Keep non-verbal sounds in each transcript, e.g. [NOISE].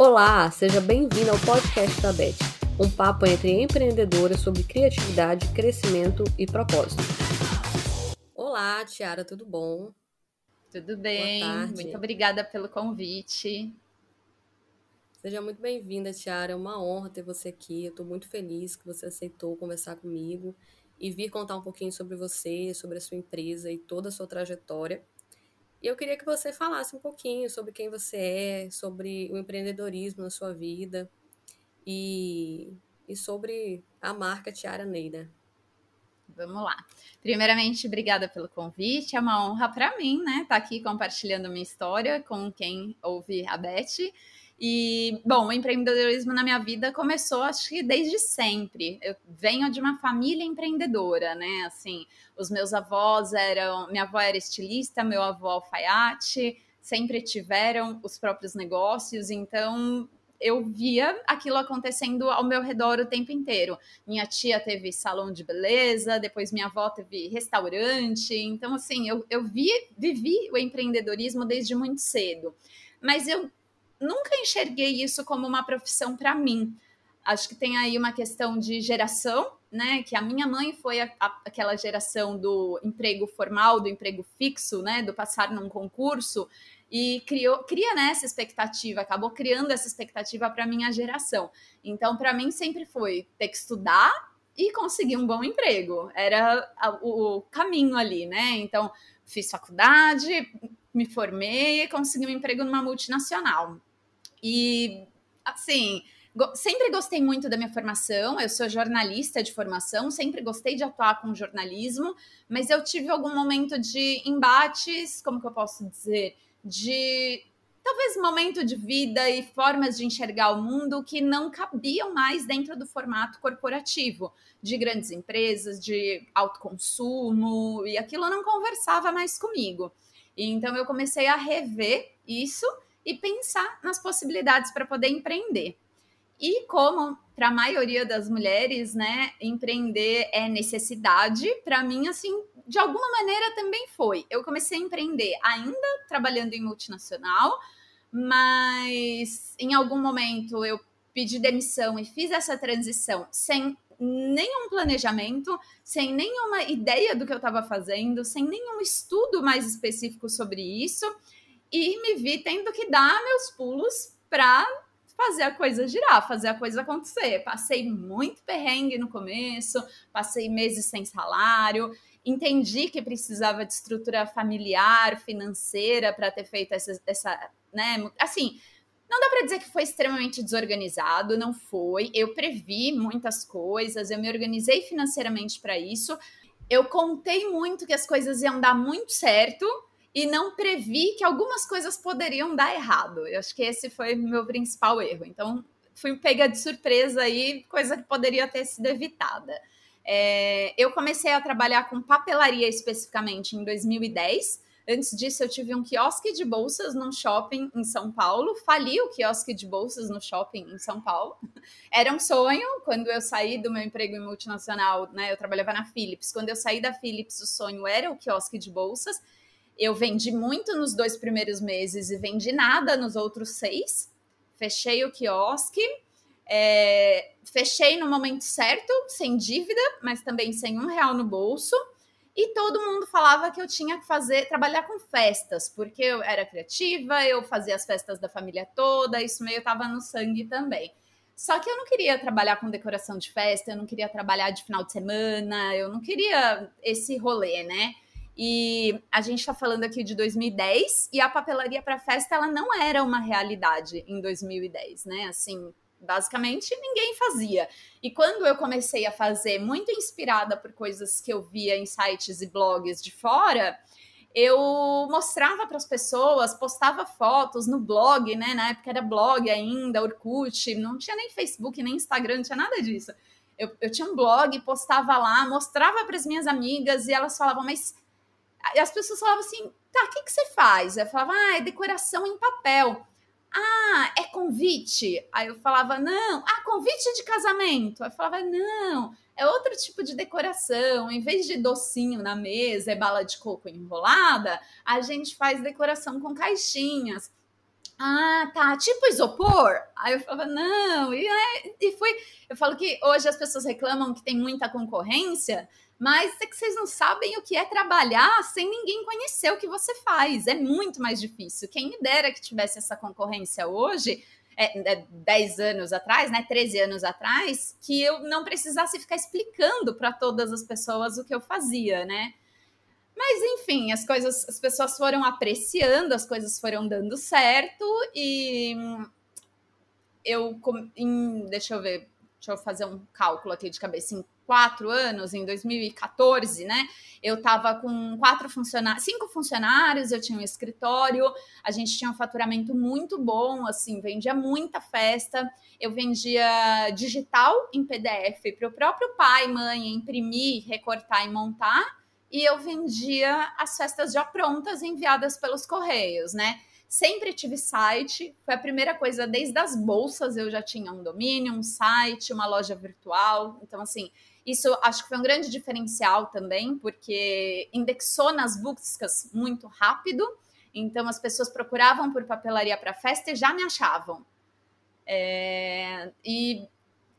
Olá, seja bem-vindo ao podcast da Beth, um papo entre empreendedoras sobre criatividade, crescimento e propósito. Olá, Tiara, tudo bom? Tudo bem, muito obrigada pelo convite. Seja muito bem-vinda, Tiara. É uma honra ter você aqui. Eu estou muito feliz que você aceitou conversar comigo e vir contar um pouquinho sobre você, sobre a sua empresa e toda a sua trajetória. E eu queria que você falasse um pouquinho sobre quem você é, sobre o empreendedorismo na sua vida e, e sobre a marca Tiara Neida. Vamos lá. Primeiramente, obrigada pelo convite. É uma honra para mim, né, estar tá aqui compartilhando minha história com quem ouve a Beth. E, bom, o empreendedorismo na minha vida começou, acho que desde sempre. Eu venho de uma família empreendedora, né? Assim, os meus avós eram. Minha avó era estilista, meu avô alfaiate, sempre tiveram os próprios negócios, então eu via aquilo acontecendo ao meu redor o tempo inteiro. Minha tia teve salão de beleza, depois minha avó teve restaurante. Então, assim, eu, eu vi, vivi o empreendedorismo desde muito cedo. Mas eu nunca enxerguei isso como uma profissão para mim. Acho que tem aí uma questão de geração, né? Que a minha mãe foi a, a, aquela geração do emprego formal, do emprego fixo, né? Do passar num concurso e criou, cria né, essa expectativa, acabou criando essa expectativa para minha geração. Então, para mim sempre foi ter que estudar e conseguir um bom emprego. Era o, o caminho ali, né? Então, fiz faculdade, me formei e consegui um emprego numa multinacional. E, assim, sempre gostei muito da minha formação. Eu sou jornalista de formação, sempre gostei de atuar com jornalismo, mas eu tive algum momento de embates, como que eu posso dizer? De talvez momento de vida e formas de enxergar o mundo que não cabiam mais dentro do formato corporativo de grandes empresas, de alto consumo, e aquilo não conversava mais comigo. Então eu comecei a rever isso e pensar nas possibilidades para poder empreender. E como para a maioria das mulheres, né, empreender é necessidade, para mim assim, de alguma maneira também foi. Eu comecei a empreender ainda trabalhando em multinacional, mas em algum momento eu pedi demissão e fiz essa transição sem nenhum planejamento, sem nenhuma ideia do que eu estava fazendo, sem nenhum estudo mais específico sobre isso e me vi tendo que dar meus pulos para fazer a coisa girar, fazer a coisa acontecer. Passei muito perrengue no começo, passei meses sem salário, entendi que precisava de estrutura familiar, financeira para ter feito essa, essa, né? Assim, não dá para dizer que foi extremamente desorganizado, não foi. Eu previ muitas coisas, eu me organizei financeiramente para isso. Eu contei muito que as coisas iam dar muito certo e não previ que algumas coisas poderiam dar errado. Eu acho que esse foi meu principal erro. Então, fui pega de surpresa aí, coisa que poderia ter sido evitada. É, eu comecei a trabalhar com papelaria especificamente em 2010. Antes disso, eu tive um quiosque de bolsas num shopping em São Paulo. Fali o quiosque de bolsas no shopping em São Paulo. [LAUGHS] Era um sonho. Quando eu saí do meu emprego em multinacional, né, eu trabalhava na Philips. Quando eu saí da Philips, o sonho era o quiosque de bolsas. Eu vendi muito nos dois primeiros meses e vendi nada nos outros seis. Fechei o quiosque. É, fechei no momento certo, sem dívida, mas também sem um real no bolso. E todo mundo falava que eu tinha que fazer, trabalhar com festas, porque eu era criativa, eu fazia as festas da família toda, isso meio estava no sangue também. Só que eu não queria trabalhar com decoração de festa, eu não queria trabalhar de final de semana, eu não queria esse rolê, né? E a gente está falando aqui de 2010 e a papelaria para festa ela não era uma realidade em 2010, né? Assim, basicamente ninguém fazia. E quando eu comecei a fazer, muito inspirada por coisas que eu via em sites e blogs de fora, eu mostrava para as pessoas, postava fotos no blog, né? Na época era blog ainda, Orkut, não tinha nem Facebook, nem Instagram, não tinha nada disso. Eu, eu tinha um blog, postava lá, mostrava para as minhas amigas e elas falavam, mas as pessoas falavam assim: tá, o que, que você faz? Eu falava, ah, é decoração em papel. Ah, é convite? Aí eu falava, não. Ah, convite de casamento? Aí eu falava, não, é outro tipo de decoração. Em vez de docinho na mesa e bala de coco enrolada, a gente faz decoração com caixinhas. ah, tá, tipo isopor? Aí eu falava, não, e, é, e foi. Eu falo que hoje as pessoas reclamam que tem muita concorrência, mas é que vocês não sabem o que é trabalhar sem ninguém conhecer o que você faz. É muito mais difícil. Quem me dera que tivesse essa concorrência hoje, é, é, 10 anos atrás, né, 13 anos atrás, que eu não precisasse ficar explicando para todas as pessoas o que eu fazia, né? Mas enfim, as coisas, as pessoas foram apreciando, as coisas foram dando certo e eu, em, deixa eu ver, deixa eu fazer um cálculo aqui de cabeça, em quatro anos, em 2014, né? Eu estava com quatro funcionários, cinco funcionários, eu tinha um escritório, a gente tinha um faturamento muito bom, assim, vendia muita festa, eu vendia digital em PDF para o próprio pai, mãe imprimir, recortar e montar e eu vendia as festas já prontas enviadas pelos correios, né? Sempre tive site, foi a primeira coisa, desde as bolsas eu já tinha um domínio, um site, uma loja virtual. Então, assim, isso acho que foi um grande diferencial também, porque indexou nas buscas muito rápido. Então, as pessoas procuravam por papelaria para festa e já me achavam. É, e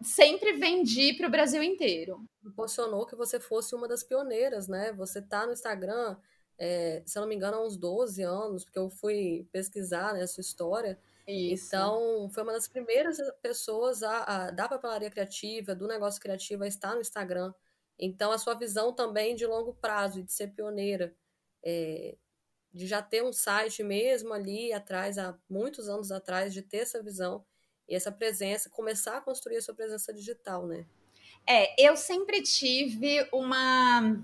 sempre vendi para o Brasil inteiro. Proporcionou que você fosse uma das pioneiras, né? Você tá no Instagram, é, se eu não me engano, há uns 12 anos, porque eu fui pesquisar né, sua história. Isso. Então, foi uma das primeiras pessoas a, a, da papelaria criativa, do negócio criativo, a estar no Instagram. Então, a sua visão também de longo prazo, de ser pioneira, é, de já ter um site mesmo ali atrás, há muitos anos atrás, de ter essa visão, e essa presença, começar a construir a sua presença digital, né? É, eu sempre tive uma,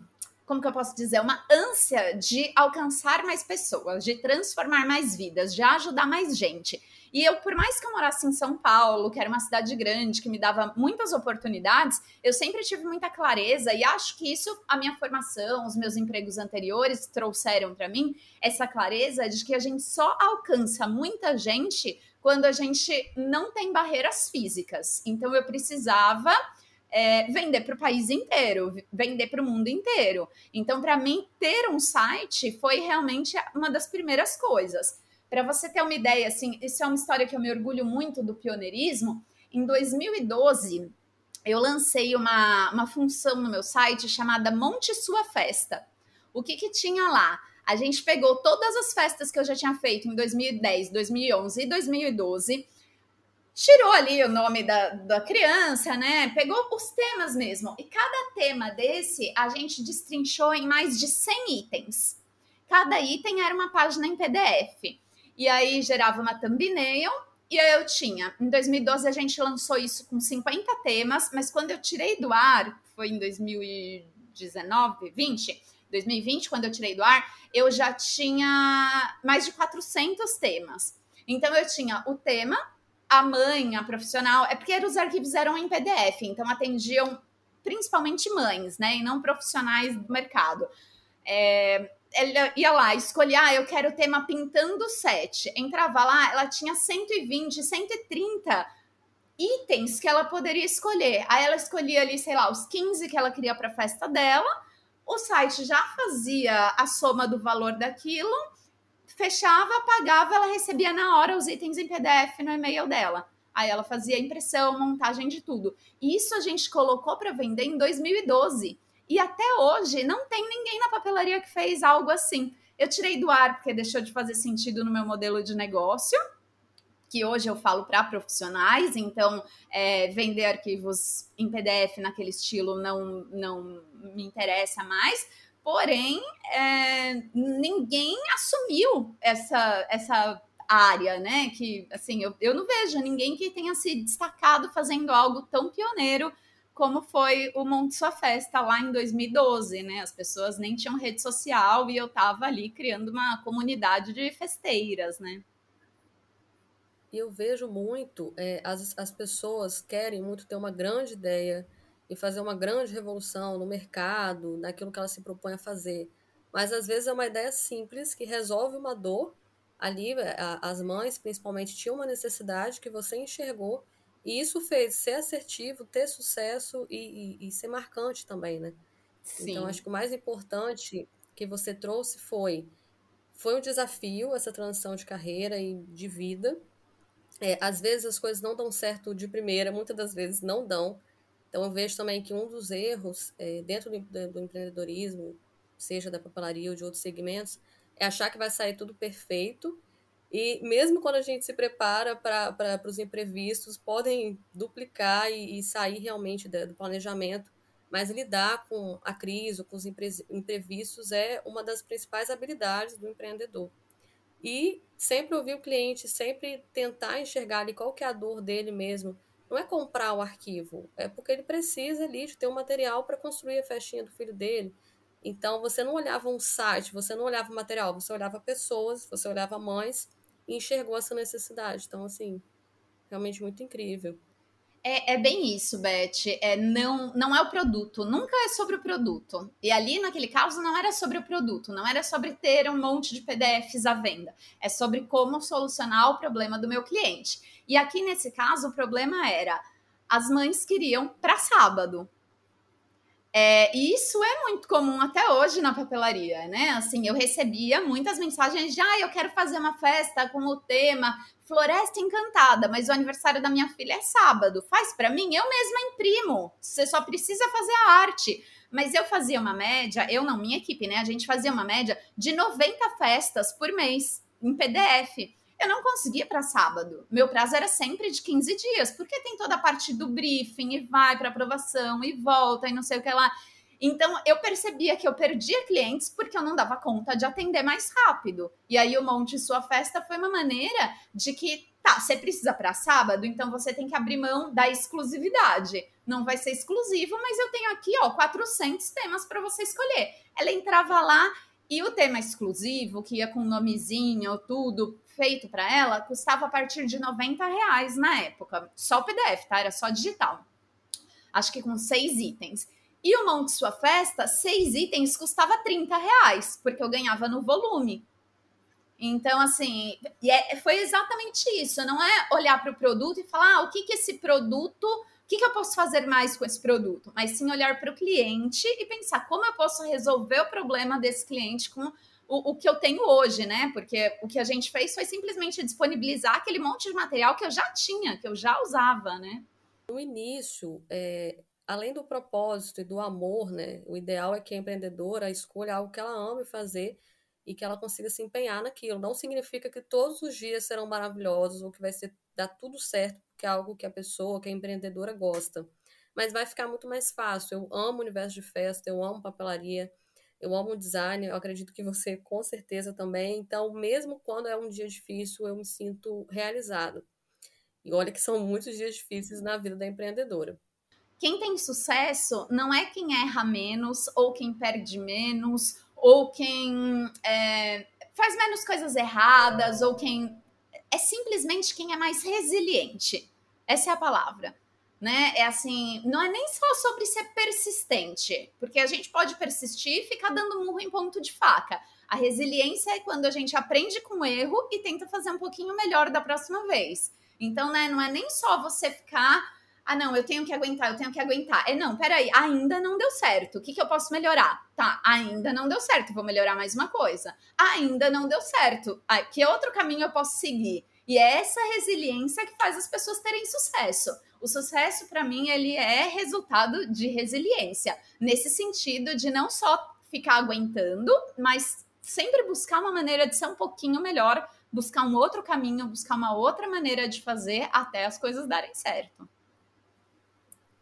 como que eu posso dizer, uma ânsia de alcançar mais pessoas, de transformar mais vidas, de ajudar mais gente. E eu, por mais que eu morasse em São Paulo, que era uma cidade grande, que me dava muitas oportunidades, eu sempre tive muita clareza e acho que isso, a minha formação, os meus empregos anteriores trouxeram para mim essa clareza de que a gente só alcança muita gente quando a gente não tem barreiras físicas. Então eu precisava é, vender para o país inteiro, vender para o mundo inteiro. Então, para mim, ter um site foi realmente uma das primeiras coisas. Para você ter uma ideia, assim, isso é uma história que eu me orgulho muito do pioneirismo. Em 2012, eu lancei uma, uma função no meu site chamada Monte Sua Festa. O que, que tinha lá? A gente pegou todas as festas que eu já tinha feito em 2010, 2011 e 2012, tirou ali o nome da, da criança, né? Pegou os temas mesmo. E cada tema desse a gente destrinchou em mais de 100 itens. Cada item era uma página em PDF. E aí gerava uma thumbnail. E aí eu tinha. Em 2012 a gente lançou isso com 50 temas, mas quando eu tirei do ar, foi em 2019, 20 2020, quando eu tirei do ar, eu já tinha mais de 400 temas. Então, eu tinha o tema, a mãe, a profissional, é porque os arquivos eram em PDF, então atendiam principalmente mães, né, e não profissionais do mercado. É, ela ia lá, escolhia, ah, eu quero o tema pintando set. Entrava lá, ela tinha 120, 130 itens que ela poderia escolher. Aí ela escolhia ali, sei lá, os 15 que ela queria para a festa dela o site já fazia a soma do valor daquilo, fechava, pagava, ela recebia na hora os itens em PDF no e-mail dela. Aí ela fazia impressão, montagem de tudo. Isso a gente colocou para vender em 2012. E até hoje não tem ninguém na papelaria que fez algo assim. Eu tirei do ar porque deixou de fazer sentido no meu modelo de negócio que hoje eu falo para profissionais, então é, vender arquivos em PDF naquele estilo não, não me interessa mais. Porém, é, ninguém assumiu essa, essa área, né? Que assim, eu, eu não vejo ninguém que tenha se destacado fazendo algo tão pioneiro como foi o Monte Sua Festa lá em 2012, né? As pessoas nem tinham rede social e eu estava ali criando uma comunidade de festeiras, né? Eu vejo muito, é, as, as pessoas querem muito ter uma grande ideia e fazer uma grande revolução no mercado, naquilo que ela se propõe a fazer. Mas às vezes é uma ideia simples que resolve uma dor. Ali, é, a, as mães principalmente tinham uma necessidade que você enxergou, e isso fez ser assertivo, ter sucesso e, e, e ser marcante também, né? Sim. Então, acho que o mais importante que você trouxe foi foi um desafio essa transição de carreira e de vida. É, às vezes as coisas não dão certo de primeira, muitas das vezes não dão. Então eu vejo também que um dos erros é, dentro do, do, empreendedorismo, seja da papelaria ou de outros segmentos, é achar que vai sair tudo perfeito. E mesmo quando a gente se prepara para os imprevistos, podem duplicar e, e sair realmente do planejamento. Mas lidar com a crise, com os imprevistos, é uma das principais habilidades do empreendedor. E sempre ouvir o cliente, sempre tentar enxergar ali qual que é a dor dele mesmo. Não é comprar o arquivo, é porque ele precisa ali de ter um material para construir a festinha do filho dele. Então você não olhava um site, você não olhava o material, você olhava pessoas, você olhava mães enxergou essa necessidade. Então, assim, realmente muito incrível. É, é, bem isso, Beth. É, não, não é o produto, nunca é sobre o produto. E ali, naquele caso, não era sobre o produto, não era sobre ter um monte de PDFs à venda. É sobre como solucionar o problema do meu cliente. E aqui, nesse caso, o problema era: as mães queriam para sábado. É, e isso é muito comum até hoje na papelaria, né? Assim, eu recebia muitas mensagens de, ah, eu quero fazer uma festa com o tema Floresta Encantada, mas o aniversário da minha filha é sábado. Faz para mim? Eu mesma imprimo. Você só precisa fazer a arte. Mas eu fazia uma média, eu não, minha equipe, né? A gente fazia uma média de 90 festas por mês em PDF. Eu não conseguia para sábado. Meu prazo era sempre de 15 dias, porque tem toda a parte do briefing e vai para aprovação e volta e não sei o que lá. Então eu percebia que eu perdia clientes porque eu não dava conta de atender mais rápido. E aí o Monte Sua Festa foi uma maneira de que, tá, você precisa para sábado, então você tem que abrir mão da exclusividade. Não vai ser exclusivo, mas eu tenho aqui, ó, 400 temas para você escolher. Ela entrava lá e o tema exclusivo, que ia com nomezinho, tudo feito para ela, custava a partir de 90 reais na época. Só o PDF, tá? Era só digital. Acho que com seis itens. E o Monte Sua Festa, seis itens custava 30 reais, porque eu ganhava no volume. Então, assim, é, foi exatamente isso. Não é olhar para o produto e falar ah, o que, que esse produto, o que, que eu posso fazer mais com esse produto, mas sim olhar para o cliente e pensar como eu posso resolver o problema desse cliente com o, o, que eu tenho hoje, né? Porque o que a gente fez foi simplesmente disponibilizar aquele monte de material que eu já tinha, que eu já usava, né? No início, é, além do propósito e do amor, né? O ideal é que a empreendedora escolha algo que ela ame fazer e que ela consiga se empenhar naquilo. Não significa que todos os dias serão maravilhosos ou que vai ser dar tudo certo, porque é algo que a pessoa, que a empreendedora gosta. Mas vai ficar muito mais fácil. Eu amo o universo de festa, eu amo papelaria, eu amo design, eu acredito que você com certeza também. Então, mesmo quando é um dia difícil, eu me sinto realizado. E olha que são muitos dias difíceis na vida da empreendedora quem tem sucesso não é quem erra menos, ou quem perde menos, ou quem é, faz menos coisas erradas, ou quem. É simplesmente quem é mais resiliente. Essa é a palavra. Né? É assim, não é nem só sobre ser persistente, porque a gente pode persistir e ficar dando murro em ponto de faca. A resiliência é quando a gente aprende com o erro e tenta fazer um pouquinho melhor da próxima vez. Então, né, não é nem só você ficar ah, não, eu tenho que aguentar, eu tenho que aguentar. É, não, peraí, ainda não deu certo. O que, que eu posso melhorar? Tá, ainda não deu certo, vou melhorar mais uma coisa. Ainda não deu certo. Ah, que outro caminho eu posso seguir? E é essa resiliência que faz as pessoas terem sucesso. O sucesso, para mim, ele é resultado de resiliência. Nesse sentido de não só ficar aguentando, mas sempre buscar uma maneira de ser um pouquinho melhor, buscar um outro caminho, buscar uma outra maneira de fazer até as coisas darem certo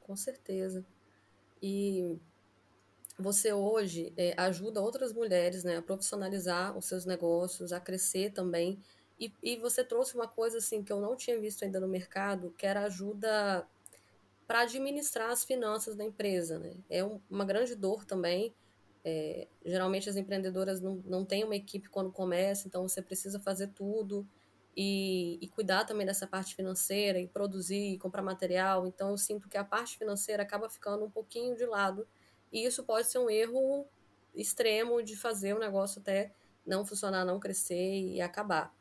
com certeza. E você hoje é, ajuda outras mulheres né, a profissionalizar os seus negócios, a crescer também. E, e você trouxe uma coisa assim que eu não tinha visto ainda no mercado, que era ajuda para administrar as finanças da empresa. Né? É um, uma grande dor também. É, geralmente as empreendedoras não, não têm uma equipe quando começa, então você precisa fazer tudo e, e, cuidar também dessa parte financeira e produzir e comprar material. Então eu sinto que a parte financeira acaba ficando um pouquinho de lado e isso pode ser um erro extremo de fazer o negócio até não funcionar, não crescer e acabar.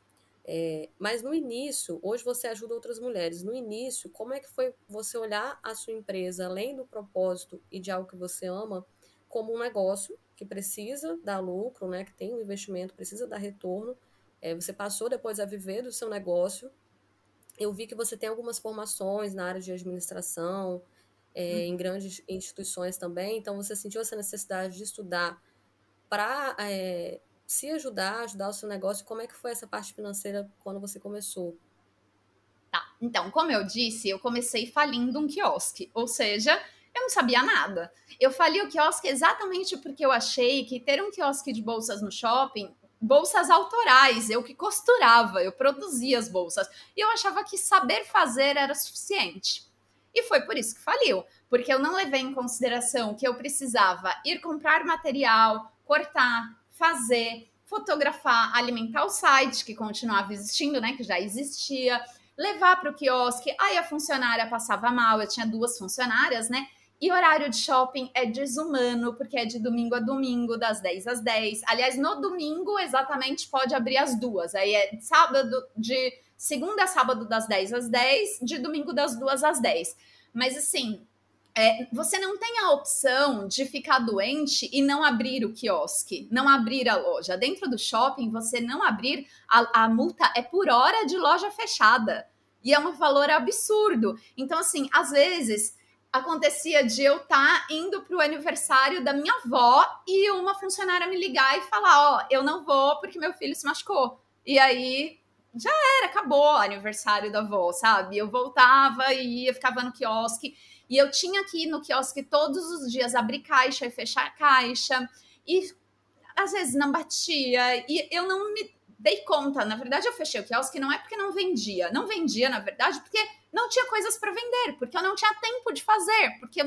É, mas no início, hoje você ajuda outras mulheres. No início, como é que foi você olhar a sua empresa além do propósito e de algo que você ama como um negócio que precisa dar lucro, né, que tem um investimento, precisa dar retorno. É, você passou depois a viver do seu negócio. Eu vi que você tem algumas formações na área de administração, é, uhum. em grandes instituições também. Então, você sentiu essa necessidade de estudar para se ajudar, ajudar o seu negócio. Como é que foi essa parte financeira quando você começou? Tá, então, como eu disse, eu comecei falindo um quiosque, ou seja, eu não sabia nada. Eu falei o quiosque exatamente porque eu achei que ter um quiosque de bolsas no shopping, bolsas autorais, eu que costurava, eu produzia as bolsas, e eu achava que saber fazer era suficiente. E foi por isso que faliu, porque eu não levei em consideração que eu precisava ir comprar material, cortar, fazer, fotografar, alimentar o site que continuava existindo, né, que já existia, levar para o quiosque, aí a funcionária passava mal, eu tinha duas funcionárias, né? E horário de shopping é desumano, porque é de domingo a domingo, das 10 às 10. Aliás, no domingo, exatamente, pode abrir as duas. Aí é sábado, de segunda a sábado, das 10 às 10, de domingo, das 2 às 10. Mas, assim, é, você não tem a opção de ficar doente e não abrir o quiosque, não abrir a loja. Dentro do shopping, você não abrir, a, a multa é por hora de loja fechada. E é um valor absurdo. Então, assim, às vezes acontecia de eu estar tá indo para o aniversário da minha avó e uma funcionária me ligar e falar: Ó, oh, eu não vou porque meu filho se machucou. E aí já era, acabou o aniversário da avó, sabe? Eu voltava e ia, ficava no quiosque. E eu tinha ir no quiosque todos os dias abrir caixa e fechar caixa. E às vezes não batia. E eu não me dei conta. Na verdade, eu fechei o quiosque não é porque não vendia. Não vendia, na verdade, porque não tinha coisas para vender, porque eu não tinha tempo de fazer, porque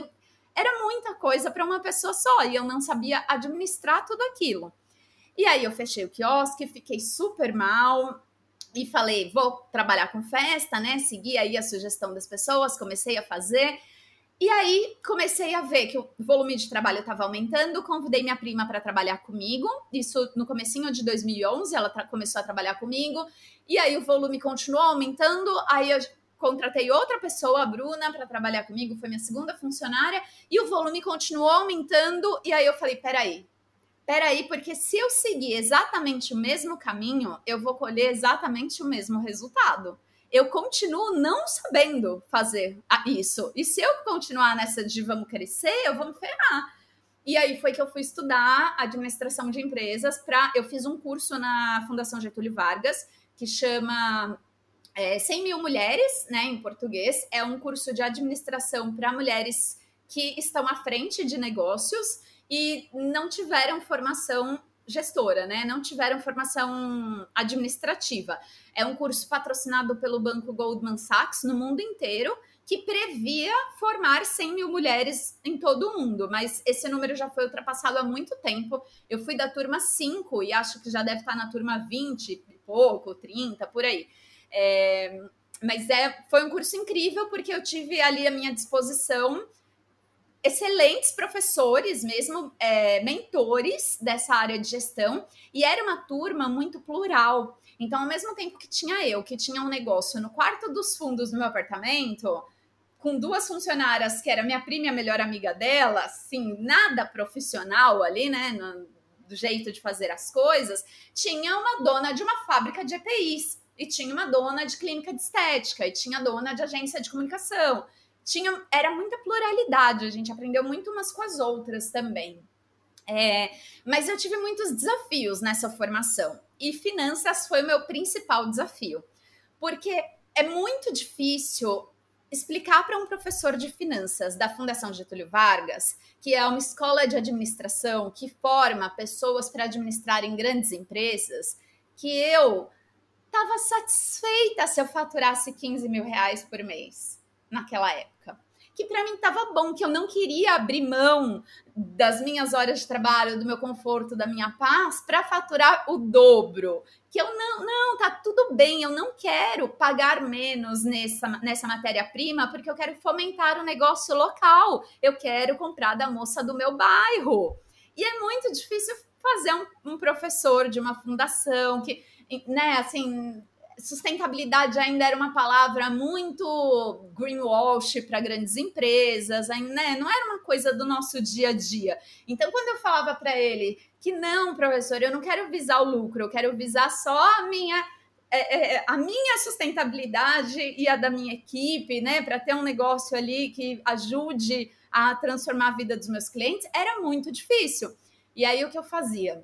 era muita coisa para uma pessoa só e eu não sabia administrar tudo aquilo. E aí eu fechei o quiosque, fiquei super mal e falei, vou trabalhar com festa, né? Segui aí a sugestão das pessoas, comecei a fazer. E aí comecei a ver que o volume de trabalho estava aumentando, convidei minha prima para trabalhar comigo, isso no comecinho de 2011, ela começou a trabalhar comigo, e aí o volume continuou aumentando, aí eu contratei outra pessoa, a Bruna, para trabalhar comigo, foi minha segunda funcionária, e o volume continuou aumentando, e aí eu falei, peraí, peraí, porque se eu seguir exatamente o mesmo caminho, eu vou colher exatamente o mesmo resultado. Eu continuo não sabendo fazer isso. E se eu continuar nessa de vamos crescer, eu vou me ferrar. E aí foi que eu fui estudar administração de empresas para. Eu fiz um curso na Fundação Getúlio Vargas que chama é, 100 mil mulheres, né, em português. É um curso de administração para mulheres que estão à frente de negócios e não tiveram formação gestora, né? Não tiveram formação administrativa. É um curso patrocinado pelo banco Goldman Sachs no mundo inteiro que previa formar 100 mil mulheres em todo o mundo, mas esse número já foi ultrapassado há muito tempo. Eu fui da turma 5 e acho que já deve estar na turma 20 e pouco, 30, por aí. É, mas é, foi um curso incrível porque eu tive ali à minha disposição excelentes professores, mesmo é, mentores dessa área de gestão, e era uma turma muito plural. Então, ao mesmo tempo que tinha eu, que tinha um negócio no quarto dos fundos do meu apartamento, com duas funcionárias, que era minha prima e a melhor amiga dela, assim, nada profissional ali, né, no, do jeito de fazer as coisas, tinha uma dona de uma fábrica de EPIs e tinha uma dona de clínica de estética, e tinha dona de agência de comunicação. Tinha, era muita pluralidade, a gente aprendeu muito umas com as outras também. É, mas eu tive muitos desafios nessa formação, e finanças foi o meu principal desafio, porque é muito difícil explicar para um professor de finanças da Fundação Getúlio Vargas, que é uma escola de administração que forma pessoas para administrarem grandes empresas, que eu estava satisfeita se eu faturasse 15 mil reais por mês naquela época. Que para mim estava bom, que eu não queria abrir mão das minhas horas de trabalho, do meu conforto, da minha paz, para faturar o dobro. Que eu não, não, tá tudo bem, eu não quero pagar menos nessa, nessa matéria-prima, porque eu quero fomentar o um negócio local. Eu quero comprar da moça do meu bairro. E é muito difícil fazer um, um professor de uma fundação que né, assim, sustentabilidade ainda era uma palavra muito greenwash para grandes empresas, né? não era uma coisa do nosso dia a dia. Então, quando eu falava para ele que não, professor, eu não quero visar o lucro, eu quero visar só a minha é, é, a minha sustentabilidade e a da minha equipe, né, para ter um negócio ali que ajude a transformar a vida dos meus clientes, era muito difícil. E aí o que eu fazia?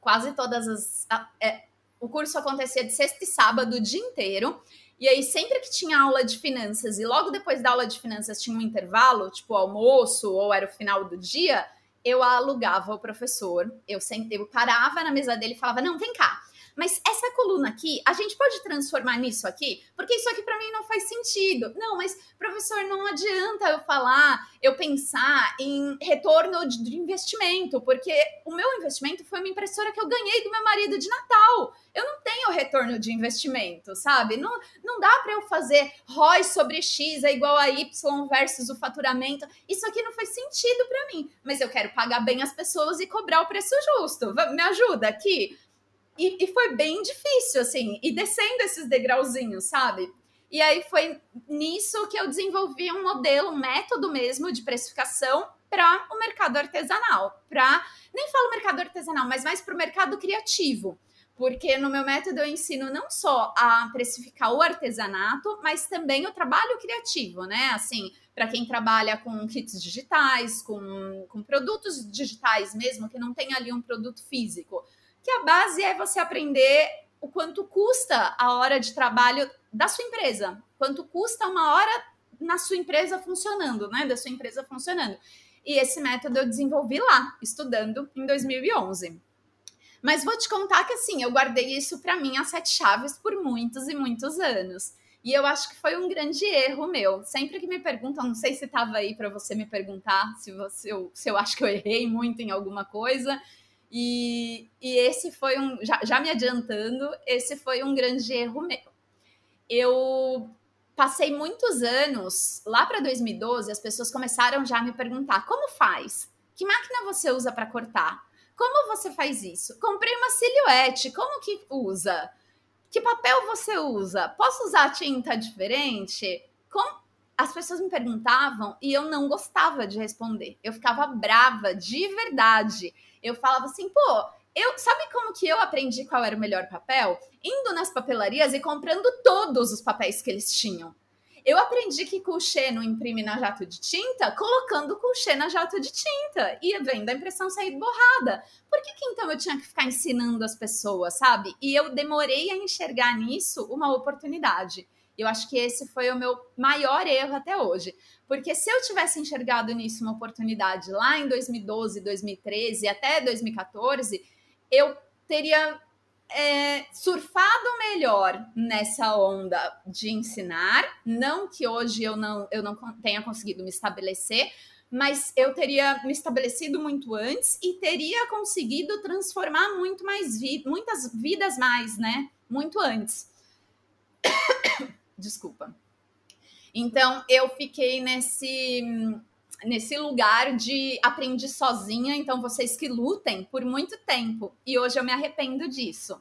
Quase todas as. É, o curso acontecia de sexta e sábado o dia inteiro. E aí, sempre que tinha aula de finanças e logo depois da aula de finanças tinha um intervalo, tipo almoço ou era o final do dia, eu alugava o professor. Eu, sentei, eu parava na mesa dele e falava: Não, vem cá mas essa coluna aqui, a gente pode transformar nisso aqui? Porque isso aqui para mim não faz sentido. Não, mas professor, não adianta eu falar, eu pensar em retorno de investimento, porque o meu investimento foi uma impressora que eu ganhei do meu marido de Natal. Eu não tenho retorno de investimento, sabe? Não, não dá para eu fazer ROI sobre X é igual a Y versus o faturamento. Isso aqui não faz sentido para mim, mas eu quero pagar bem as pessoas e cobrar o preço justo. Me ajuda aqui. E, e foi bem difícil, assim, e descendo esses degrauzinhos, sabe? E aí foi nisso que eu desenvolvi um modelo, um método mesmo de precificação para o mercado artesanal. Para nem falo mercado artesanal, mas mais para o mercado criativo. Porque no meu método eu ensino não só a precificar o artesanato, mas também o trabalho criativo, né? Assim, para quem trabalha com kits digitais, com, com produtos digitais mesmo, que não tem ali um produto físico que a base é você aprender o quanto custa a hora de trabalho da sua empresa, quanto custa uma hora na sua empresa funcionando, né? Da sua empresa funcionando. E esse método eu desenvolvi lá, estudando em 2011. Mas vou te contar que assim, eu guardei isso para mim as sete chaves por muitos e muitos anos. E eu acho que foi um grande erro meu. Sempre que me perguntam, não sei se estava aí para você me perguntar se, você, se eu acho que eu errei muito em alguma coisa. E, e esse foi um. Já, já me adiantando, esse foi um grande erro meu. Eu passei muitos anos, lá para 2012, as pessoas começaram já a me perguntar: como faz? Que máquina você usa para cortar? Como você faz isso? Comprei uma silhuete, como que usa? Que papel você usa? Posso usar tinta diferente? Como... As pessoas me perguntavam e eu não gostava de responder. Eu ficava brava, de verdade eu falava assim, pô, eu, sabe como que eu aprendi qual era o melhor papel? Indo nas papelarias e comprando todos os papéis que eles tinham. Eu aprendi que couchê não imprime na jato de tinta, colocando couchê na jato de tinta e vendo a impressão sair borrada. Por que, que então eu tinha que ficar ensinando as pessoas, sabe? E eu demorei a enxergar nisso uma oportunidade. Eu acho que esse foi o meu maior erro até hoje. Porque se eu tivesse enxergado nisso uma oportunidade lá em 2012, 2013, até 2014, eu teria é, surfado melhor nessa onda de ensinar. Não que hoje eu não, eu não tenha conseguido me estabelecer, mas eu teria me estabelecido muito antes e teria conseguido transformar muito mais vi muitas vidas mais, né? Muito antes. [COUGHS] Desculpa. Então eu fiquei nesse nesse lugar de aprendi sozinha, então vocês que lutem por muito tempo. E hoje eu me arrependo disso.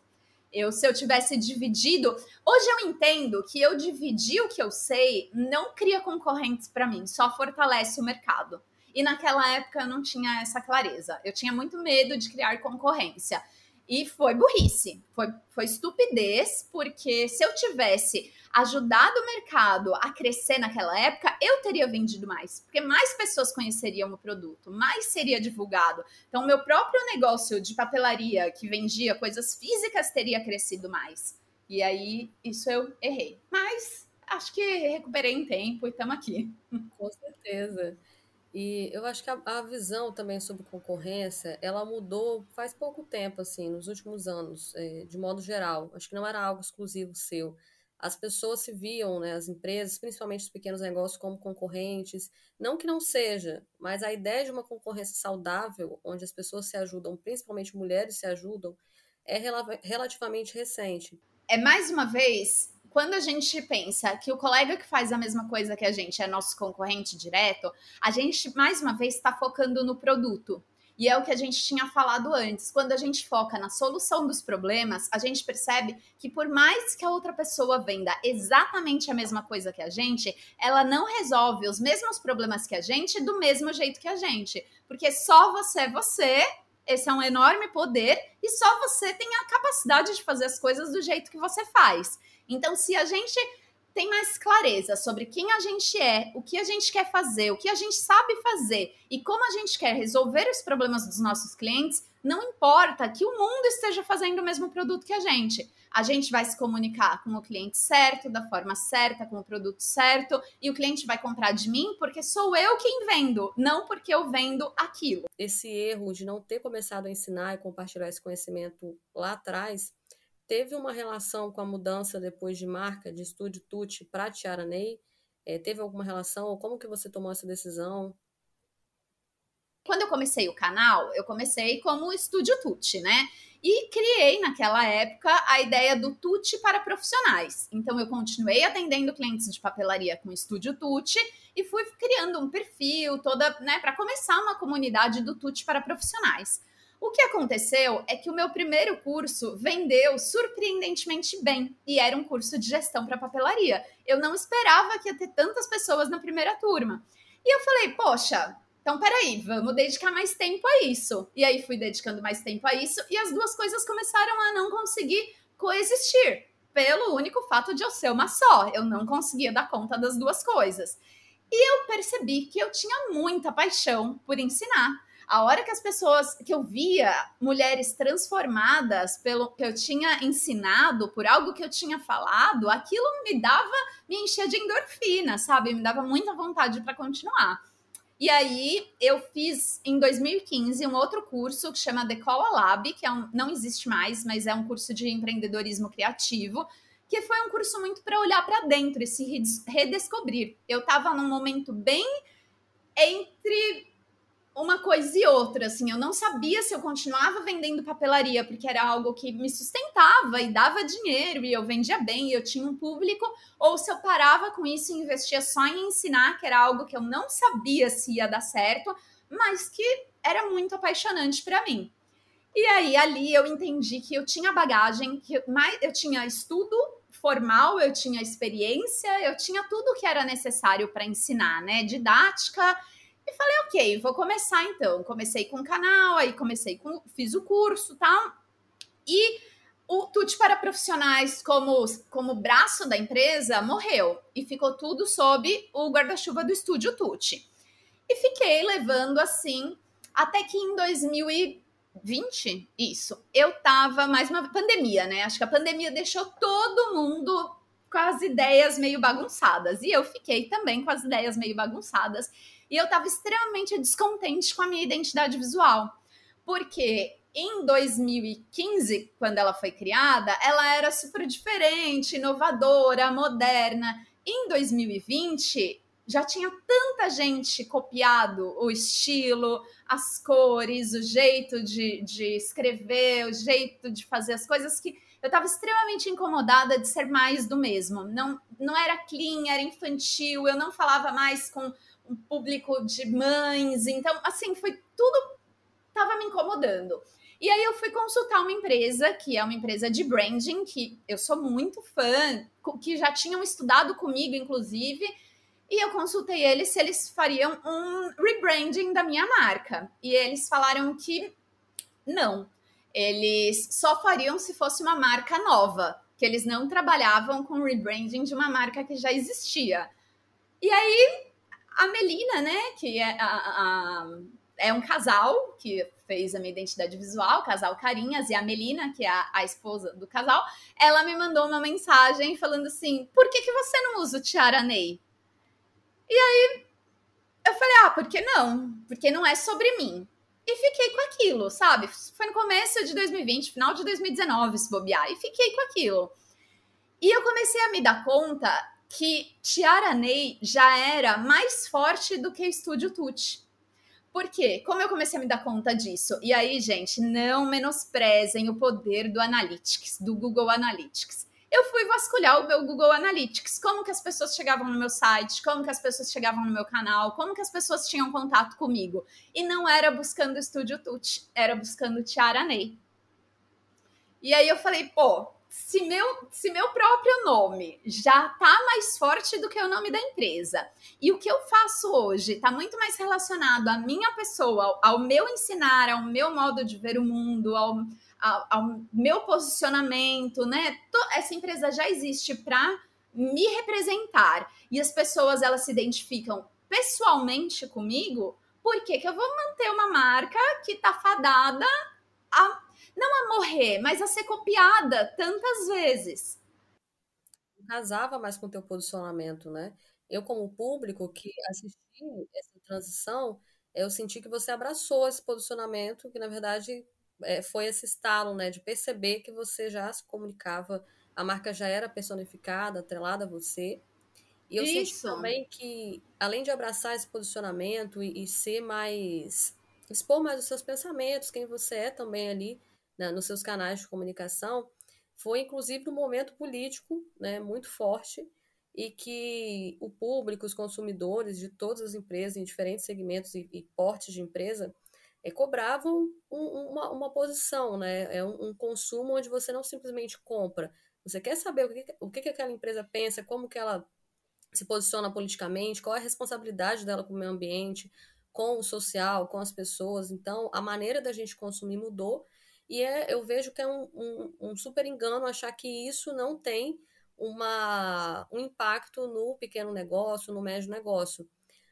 Eu, se eu tivesse dividido, hoje eu entendo que eu dividir o que eu sei não cria concorrentes para mim, só fortalece o mercado. E naquela época eu não tinha essa clareza. Eu tinha muito medo de criar concorrência. E foi burrice, foi, foi estupidez, porque se eu tivesse ajudado o mercado a crescer naquela época, eu teria vendido mais, porque mais pessoas conheceriam o produto, mais seria divulgado. Então, meu próprio negócio de papelaria, que vendia coisas físicas, teria crescido mais. E aí, isso eu errei. Mas acho que recuperei em tempo e estamos aqui. Com certeza. E eu acho que a, a, visão também sobre concorrência, ela mudou faz pouco tempo, assim, nos últimos anos, é, de modo geral. Acho que não era algo exclusivo seu as pessoas se viam, né, as empresas, principalmente os pequenos negócios, como concorrentes. Não que não seja, mas a ideia de uma concorrência saudável, onde as pessoas se ajudam, principalmente mulheres se ajudam, é rel relativamente recente. É mais uma vez, quando a gente pensa que o colega que faz a mesma coisa que a gente é nosso concorrente direto, a gente mais uma vez está focando no produto. E é o que a gente tinha falado antes. Quando a gente foca na solução dos problemas, a gente percebe que por mais que a outra pessoa venda exatamente a mesma coisa que a gente, ela não resolve os mesmos problemas que a gente do mesmo jeito que a gente. Porque só você é você esse é um enorme poder e só você tem a capacidade de fazer as coisas do jeito que você faz. Então, se a gente tem mais clareza sobre quem a gente é, o que a gente quer fazer, o que a gente sabe fazer e como a gente quer resolver os problemas dos nossos clientes, não importa que o mundo esteja fazendo o mesmo produto que a gente. A gente vai se comunicar com o cliente certo, da forma certa, com o produto certo, e o cliente vai comprar de mim porque sou eu quem vendo, não porque eu vendo aquilo. Esse erro de não ter começado a ensinar e compartilhar esse conhecimento lá atrás teve uma relação com a mudança depois de marca de Estúdio Tutti para Tiara Ney? É, teve alguma relação? Como que você tomou essa decisão? Quando eu comecei o canal, eu comecei como Estúdio Tutti, né? E criei naquela época a ideia do Tutti para profissionais. Então eu continuei atendendo clientes de papelaria com Estúdio Tutti e fui criando um perfil toda, né, para começar uma comunidade do Tutti para profissionais. O que aconteceu é que o meu primeiro curso vendeu surpreendentemente bem e era um curso de gestão para papelaria. Eu não esperava que ia ter tantas pessoas na primeira turma. E eu falei, poxa, então peraí, vamos dedicar mais tempo a isso. E aí fui dedicando mais tempo a isso e as duas coisas começaram a não conseguir coexistir pelo único fato de eu ser uma só. Eu não conseguia dar conta das duas coisas. E eu percebi que eu tinha muita paixão por ensinar a hora que as pessoas que eu via mulheres transformadas pelo que eu tinha ensinado, por algo que eu tinha falado, aquilo me dava, me enchia de endorfina, sabe? Me dava muita vontade para continuar. E aí eu fiz em 2015 um outro curso que chama Decola Lab, que é um, não existe mais, mas é um curso de empreendedorismo criativo, que foi um curso muito para olhar para dentro e se redescobrir. Eu estava num momento bem entre uma coisa e outra, assim, eu não sabia se eu continuava vendendo papelaria, porque era algo que me sustentava e dava dinheiro, e eu vendia bem, e eu tinha um público, ou se eu parava com isso e investia só em ensinar, que era algo que eu não sabia se ia dar certo, mas que era muito apaixonante para mim. E aí, ali, eu entendi que eu tinha bagagem, que eu, mais, eu tinha estudo formal, eu tinha experiência, eu tinha tudo que era necessário para ensinar, né? Didática, e falei, ok, vou começar então. Comecei com o canal, aí comecei com. fiz o curso tal. E o Tuti para profissionais, como, como braço da empresa, morreu. E ficou tudo sob o guarda-chuva do estúdio Tuti. E fiquei levando assim, até que em 2020, isso, eu tava mais uma pandemia, né? Acho que a pandemia deixou todo mundo com as ideias meio bagunçadas. E eu fiquei também com as ideias meio bagunçadas. E eu estava extremamente descontente com a minha identidade visual. Porque em 2015, quando ela foi criada, ela era super diferente, inovadora, moderna. Em 2020, já tinha tanta gente copiado o estilo, as cores, o jeito de, de escrever, o jeito de fazer as coisas que eu estava extremamente incomodada de ser mais do mesmo. Não, não era clean, era infantil, eu não falava mais com um público de mães. Então, assim, foi tudo estava me incomodando. E aí eu fui consultar uma empresa, que é uma empresa de branding, que eu sou muito fã, que já tinham estudado comigo, inclusive, e eu consultei eles se eles fariam um rebranding da minha marca. E eles falaram que não. Eles só fariam se fosse uma marca nova, que eles não trabalhavam com rebranding de uma marca que já existia. E aí a Melina, né, que é, a, a, é um casal que fez a minha identidade visual, casal Carinhas, e a Melina, que é a, a, esposa do casal, ela me mandou uma mensagem falando assim: por que, que você não usa o Tiara Ney? E aí eu falei: ah, por que não? Porque não é sobre mim. E fiquei com aquilo, sabe? Foi no começo de 2020, final de 2019, se bobear, e fiquei com aquilo. E eu comecei a me dar conta que Tiara Ney já era mais forte do que Estúdio Tutti. Por quê? Como eu comecei a me dar conta disso? E aí, gente, não menosprezem o poder do Analytics, do Google Analytics. eu fui vasculhar o meu Google Analytics, como que as pessoas chegavam no meu site, como que as pessoas chegavam no meu canal, como que as pessoas tinham contato comigo. E não era buscando o Estúdio Tut, era buscando Tiara Ney. E aí eu falei, pô, se meu, se meu próprio nome já tá mais forte do que o nome da empresa e o que eu faço hoje tá muito mais relacionado à minha pessoa, ao, meu ensinar, ao meu modo de ver o mundo, ao, ao, ao meu posicionamento, né? Essa empresa já existe para me representar e as pessoas elas se identificam pessoalmente comigo, por que, que eu vou manter uma marca que tá fadada a não a morrer, mas a ser copiada tantas vezes. Casava mais com o teu posicionamento, né? Eu, como público que assisti essa transição, eu senti que você abraçou esse posicionamento, que na verdade é, foi esse estalo, né? De perceber que você já se comunicava, a marca já era personificada, atrelada a você. E eu Isso. senti também que, além de abraçar esse posicionamento e, e ser mais. expor mais os seus pensamentos, quem você é também ali, né, nos seus canais de comunicação, foi inclusive um momento político né, muito forte e que o público, os consumidores de todas as empresas, em diferentes segmentos e, e portes de empresa, é, cobravam um, uma, uma posição, né? É um, um, consumo onde você não simplesmente compra. Você quer saber o que, o que, que aquela empresa pensa, como que ela se posiciona politicamente, qual é a responsabilidade dela com o meio ambiente, com o social, com as pessoas. Então, a maneira da gente consumir mudou e é, eu vejo que é um, um, um super engano achar que isso não tem uma, um impacto no pequeno negócio, no médio negócio.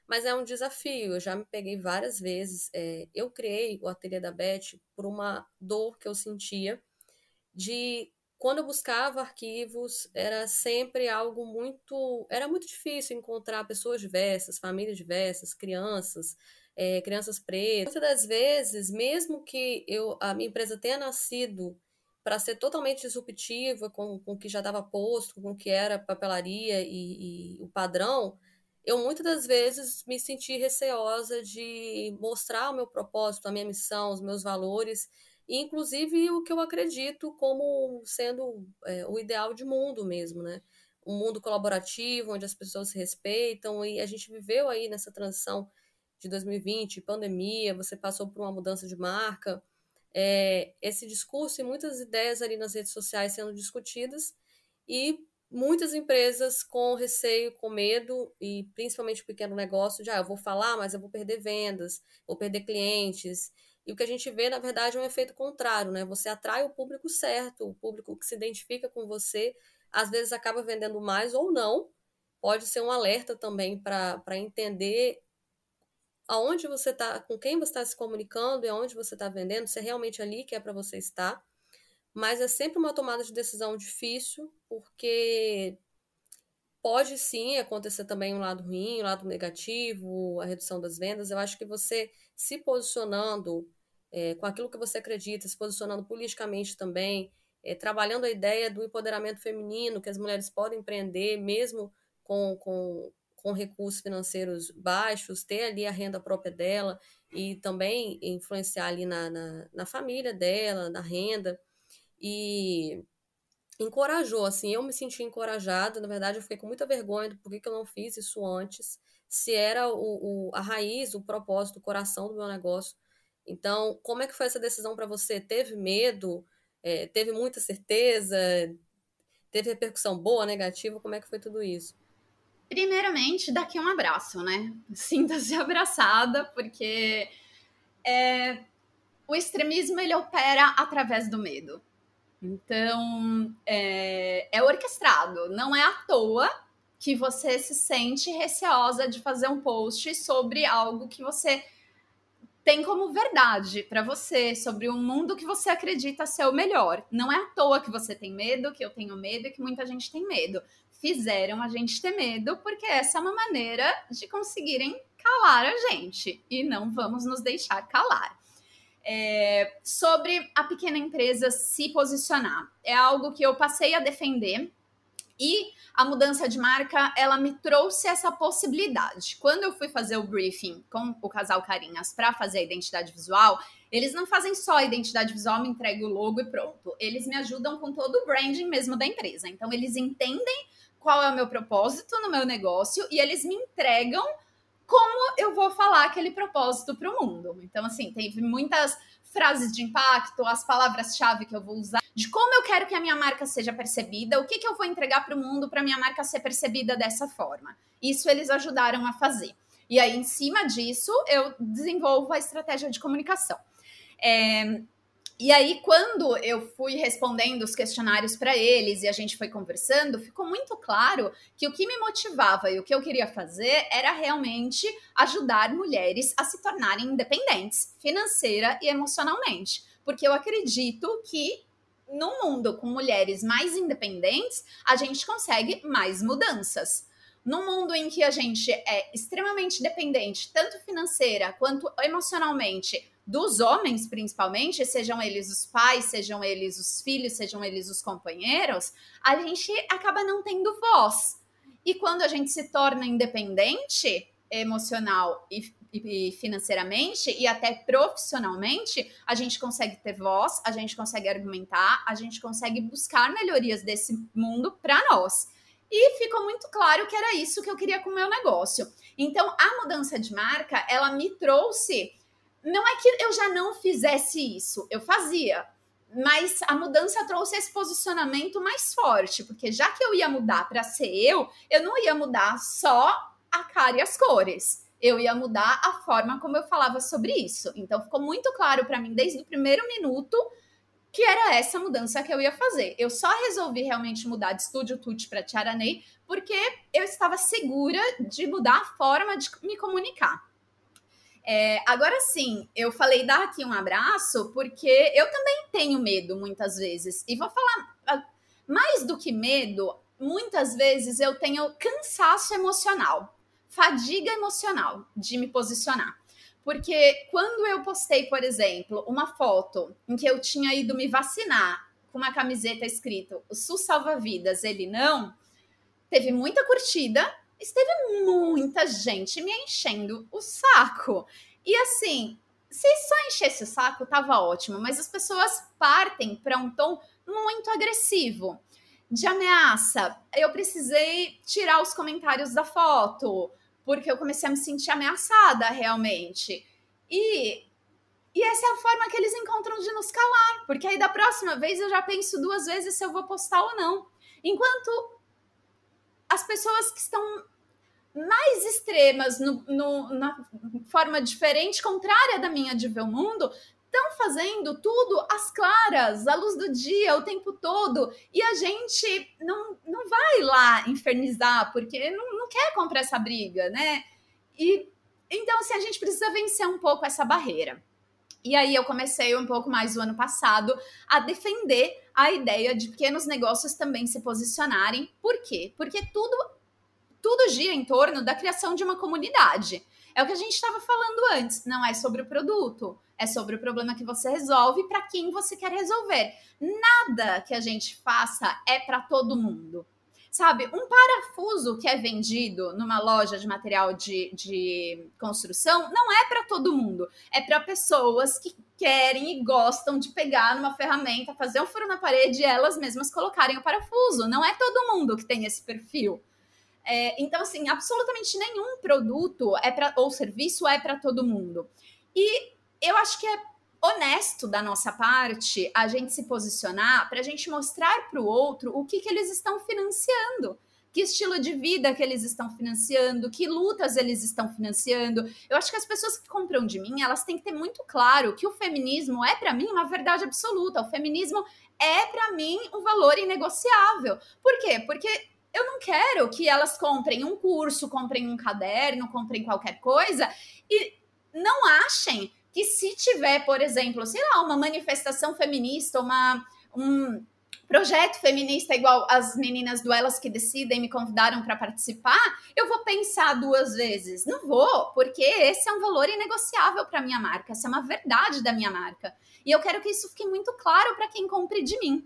Mas é um desafio, eu já me peguei várias vezes. É, eu criei o ateliê da Beth por uma dor que eu sentia de quando eu buscava arquivos, era sempre algo muito. Era muito difícil encontrar pessoas diversas, famílias diversas, crianças, é, crianças pretas. Muitas das vezes, mesmo que eu, a minha empresa tenha nascido para ser totalmente disruptiva com, com o que já estava posto, com o que era papelaria e, e o padrão, eu muitas das vezes me senti receosa de mostrar o meu propósito, a minha missão, os meus valores, e inclusive o que eu acredito como sendo é, o ideal de mundo mesmo, né? Um mundo colaborativo, onde as pessoas se respeitam, e a gente viveu aí nessa transição de 2020, pandemia, você passou por uma mudança de marca, é, esse discurso e muitas ideias ali nas redes sociais sendo discutidas e muitas empresas com receio, com medo e principalmente o pequeno negócio de ah, eu vou falar, mas eu vou perder vendas, vou perder clientes. E o que a gente vê, na verdade, é um efeito contrário, né? Você atrai o público certo, o público que se identifica com você, às vezes acaba vendendo mais ou não. Pode ser um alerta também para entender aonde você está, com quem você está se comunicando e aonde você está vendendo, se é realmente ali que é para você estar. Mas é sempre uma tomada de decisão difícil, porque pode sim acontecer também um lado ruim, um lado negativo, a redução das vendas. Eu acho que você se posicionando é, com aquilo que você acredita, se posicionando politicamente também, é, trabalhando a ideia do empoderamento feminino, que as mulheres podem empreender mesmo com, com com recursos financeiros baixos, ter ali a renda própria dela e também influenciar ali na, na, na família dela, na renda. E encorajou, assim, eu me senti encorajada, na verdade eu fiquei com muita vergonha do porquê que eu não fiz isso antes, se era o, o, a raiz, o propósito, o coração do meu negócio. Então, como é que foi essa decisão para você? Teve medo? É, teve muita certeza? Teve repercussão boa, negativa? Como é que foi tudo isso? Primeiramente, daqui um abraço, né? Sinta-se [LAUGHS] abraçada, porque é, o extremismo ele opera através do medo. Então, é, é orquestrado, não é à toa que você se sente receosa de fazer um post sobre algo que você tem como verdade para você, sobre um mundo que você acredita ser o melhor. Não é à toa que você tem medo, que eu tenho medo e que muita gente tem medo fizeram a gente ter medo, porque essa é uma maneira de conseguirem calar a gente e não vamos nos deixar calar. É, sobre a pequena empresa se posicionar, é algo que eu passei a defender e a mudança de marca, ela me trouxe essa possibilidade. Quando eu fui fazer o briefing com o casal Carinhas para fazer a identidade visual, Eles não fazem só a identidade visual, me entregam o logo e pronto. Eles me ajudam com todo o branding mesmo da empresa. Então, eles entendem qual é o meu propósito no meu negócio e eles me entregam como eu vou falar aquele propósito para o mundo. Então, assim, teve muitas frases de impacto, as palavras-chave que eu vou usar, de como eu quero que a minha marca seja percebida, o que, que eu vou entregar para o mundo para minha marca ser percebida dessa forma. Isso eles ajudaram a fazer. E aí, em cima disso, eu desenvolvo a estratégia de comunicação. É, e aí, quando eu fui respondendo os questionários para eles e a gente foi conversando, ficou muito claro que o que me motivava e o que eu queria fazer era realmente ajudar mulheres a se tornarem independentes, financeira e emocionalmente. Porque eu acredito que no mundo com mulheres mais independentes, a gente consegue mais mudanças. No mundo em que a gente é extremamente dependente, tanto financeira quanto emocionalmente, dos homens, principalmente, sejam eles os pais, sejam eles os filhos, sejam eles os companheiros, a gente acaba não tendo voz. E quando a gente se torna independente emocional e, e, financeiramente e até profissionalmente, a gente consegue ter voz, a gente consegue argumentar, a gente consegue buscar melhorias desse mundo para nós. E ficou muito claro que era isso que eu queria com o meu negócio. Então, a mudança de marca, ela me trouxe não é que eu já não fizesse isso, eu fazia. Mas a mudança trouxe esse posicionamento mais forte, porque já que eu ia mudar para ser eu, eu não ia mudar só a cara e as cores. Eu ia mudar a forma como eu falava sobre isso. Então ficou muito claro para mim desde o primeiro minuto que era essa mudança que eu ia fazer. Eu só resolvi realmente mudar de Estúdio Tutti para Tiaranei porque eu estava segura de mudar a forma de me comunicar. É, agora sim, eu falei dar aqui um abraço porque eu também tenho medo muitas vezes. E vou falar ah, mais do que medo, muitas vezes eu tenho cansaço emocional, fadiga emocional de me posicionar. Porque quando eu postei, por exemplo, uma foto em que eu tinha ido me vacinar com uma camiseta escrito o SUS salva vidas, ele não, teve muita curtida esteve muita gente me enchendo o saco. E assim, se só enchesse o saco, tava ótimo, mas as pessoas partem para um tom muito agressivo. De ameaça, eu precisei tirar os comentários da foto, porque eu comecei a me sentir ameaçada realmente. E, e essa é a forma que eles encontram de nos calar, porque aí da próxima vez eu já penso duas vezes se eu vou postar ou não. Enquanto as pessoas que estão mais extremas, no, no, na forma diferente, contrária da minha de ver o mundo, estão fazendo tudo às claras, à luz do dia, o tempo todo, e a gente não, não vai lá infernizar, porque não, não quer comprar essa briga, né? E então, assim, a gente precisa vencer um pouco essa barreira. E aí eu comecei um pouco mais o ano passado a defender a ideia de pequenos negócios também se posicionarem. Por quê? Porque tudo tudo gira em torno da criação de uma comunidade. É o que a gente estava falando antes, não é sobre o produto, é sobre o problema que você resolve para quem você quer resolver. Nada que a gente faça é para todo mundo. Sabe, um parafuso que é vendido numa loja de material de, de construção não é para todo mundo, é para pessoas que querem e gostam de pegar numa ferramenta, fazer um furo na parede e elas mesmas colocarem o parafuso. Não é todo mundo que tem esse perfil. É, então, assim, absolutamente nenhum produto é para ou serviço é para todo mundo. E eu acho que é honesto da nossa parte a gente se posicionar para a gente mostrar para o outro o que, que eles estão financiando que estilo de vida que eles estão financiando, que lutas eles estão financiando. Eu acho que as pessoas que compram de mim, elas têm que ter muito claro que o feminismo é para mim uma verdade absoluta. O feminismo é para mim um valor inegociável. Por quê? Porque eu não quero que elas comprem um curso, comprem um caderno, comprem qualquer coisa e não achem que se tiver, por exemplo, sei lá, uma manifestação feminista, uma, um projeto feminista igual as meninas do Elas que Decidem me convidaram para participar, eu vou pensar duas vezes. Não vou, porque esse é um valor inegociável para minha marca, essa é uma verdade da minha marca. E eu quero que isso fique muito claro para quem compre de mim.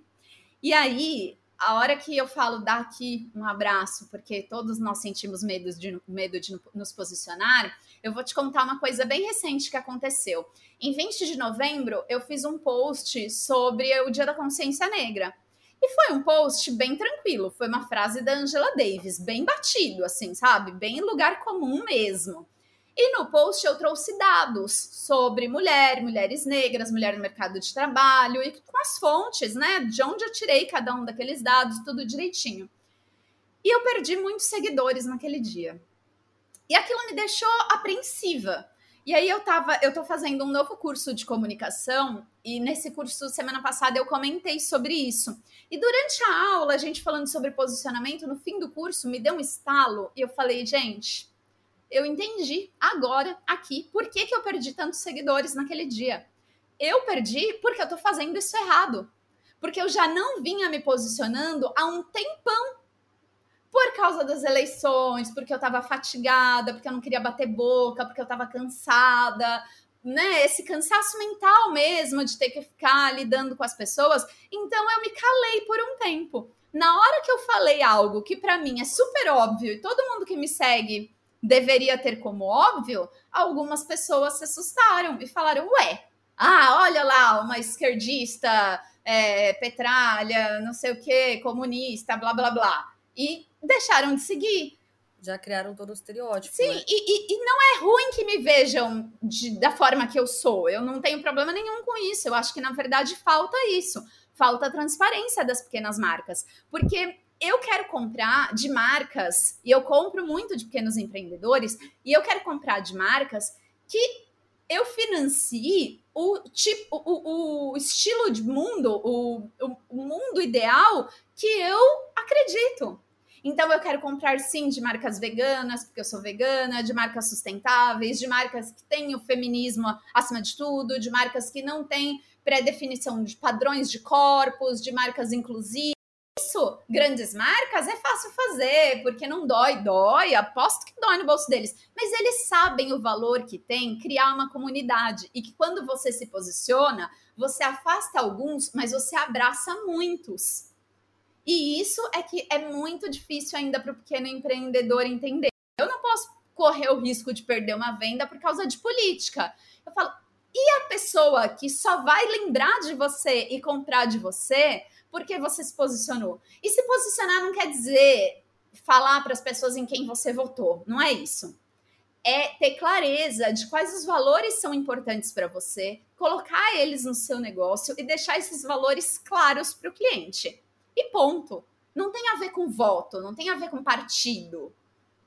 E aí, a hora que eu falo dar aqui um abraço, porque todos nós sentimos medo de, medo de nos posicionar, eu vou te contar uma coisa bem recente que aconteceu. Em 20 de novembro, eu fiz um post sobre o Dia da Consciência Negra. E foi um post bem tranquilo, foi uma frase da Angela Davis, bem batido, assim, sabe? Bem lugar comum mesmo. E no post eu trouxe dados sobre mulher, mulheres negras, mulher no mercado de trabalho e com as fontes, né? De onde eu tirei cada um daqueles dados, tudo direitinho. E eu perdi muitos seguidores naquele dia. E aquilo me deixou apreensiva. E aí eu tava, eu tô fazendo um novo curso de comunicação e nesse curso semana passada eu comentei sobre isso. E durante a aula, a gente falando sobre posicionamento, no fim do curso me deu um estalo e eu falei, gente, eu entendi agora, aqui, por que, que eu perdi tantos seguidores naquele dia. Eu perdi porque eu tô fazendo isso errado. Porque eu já não vinha me posicionando há um tempão. Por causa das eleições, porque eu tava fatigada, porque eu não queria bater boca, porque eu tava cansada, né? Esse cansaço mental mesmo de ter que ficar lidando com as pessoas. Então eu me calei por um tempo. Na hora que eu falei algo que para mim é super óbvio e todo mundo que me segue deveria ter como óbvio, algumas pessoas se assustaram e falaram: ué, ah, olha lá, uma esquerdista, é, petralha, não sei o que, comunista, blá blá blá. E deixaram de seguir. Já criaram todo o estereótipo. Sim, né? e, e, e, não é ruim que me vejam de, da forma que eu sou. Eu não tenho problema nenhum com isso. Eu acho que, na verdade, falta isso. Falta transparência das pequenas marcas. Porque eu quero comprar de marcas, e eu compro muito de pequenos empreendedores, e eu quero comprar de marcas que eu financie o tipo, o, o estilo de mundo, o, o mundo ideal que eu acredito. Então eu quero comprar sim de marcas veganas, porque eu sou vegana, de marcas sustentáveis, de marcas que têm o feminismo acima de tudo, de marcas que não têm pré-definição de padrões de corpos, de marcas inclusivas isso, grandes marcas, é fácil fazer, porque não dói, dói, aposto que dói no bolso deles. Mas eles sabem o valor que tem criar uma comunidade e que quando você se posiciona, você afasta alguns, mas você abraça muitos. E isso é que é muito difícil ainda para o pequeno empreendedor entender. Eu não posso correr o risco de perder uma venda por causa de política. Eu falo, e a pessoa que só vai lembrar de você e comprar de você porque você se posicionou. E se posicionar não quer dizer falar para as pessoas em quem você votou, não é isso. É ter clareza de quais os valores são importantes para você, colocar eles no seu negócio e deixar esses valores claros para o cliente. E ponto. Não tem a ver com voto, não tem a ver com partido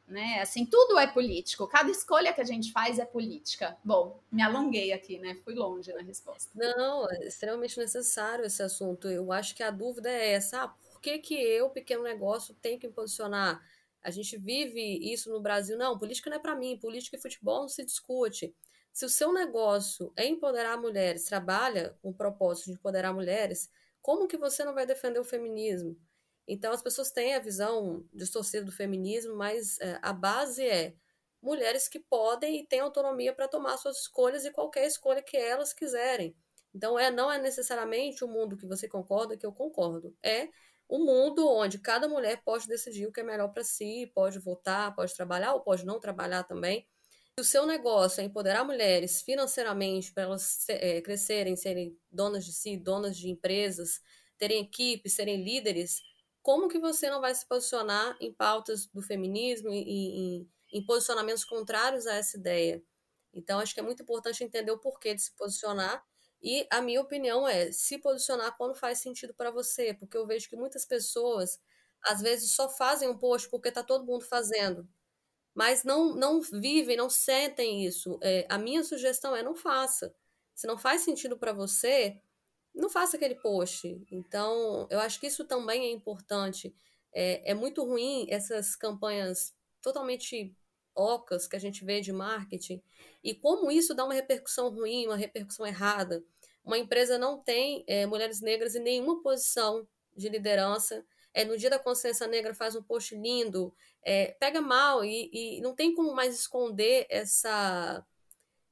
né? Assim, tudo é político. Cada escolha que a gente faz é política. Bom, me alonguei aqui, né? Fui longe na resposta. Não, é extremamente necessário esse assunto. Eu acho que a dúvida é essa: ah, por que, que eu, pequeno negócio, tenho que posicionar? A gente vive isso no Brasil. Não, política não é para mim. Política e futebol não se discute. Se o seu negócio é empoderar mulheres, trabalha com o propósito de empoderar mulheres, como que você não vai defender o feminismo? Então, as pessoas têm a visão distorcida do feminismo, mas é, a base é mulheres que podem e têm autonomia para tomar suas escolhas e qualquer escolha que elas quiserem. Então, é, não é necessariamente o mundo que você concorda que eu concordo. É um mundo onde cada mulher pode decidir o que é melhor para si, pode votar, pode trabalhar ou pode não trabalhar também. Se o seu negócio é empoderar mulheres financeiramente para elas é, crescerem, serem donas de si, donas de empresas, terem equipes, serem líderes, como que você não vai se posicionar em pautas do feminismo e em, em posicionamentos contrários a essa ideia? Então, acho que é muito importante entender o porquê de se posicionar. E a minha opinião é se posicionar quando faz sentido para você, porque eu vejo que muitas pessoas às vezes só fazem um post porque está todo mundo fazendo, mas não não vivem, não sentem isso. É, a minha sugestão é não faça. Se não faz sentido para você, não faça aquele post. Então, eu acho que isso também é importante. É, é muito ruim essas campanhas totalmente ocas que a gente vê de marketing e como isso dá uma repercussão ruim, uma repercussão errada. Uma empresa não tem é, mulheres negras em nenhuma posição de liderança. É, no dia da consciência negra faz um post lindo, é, pega mal e, e não tem como mais esconder essa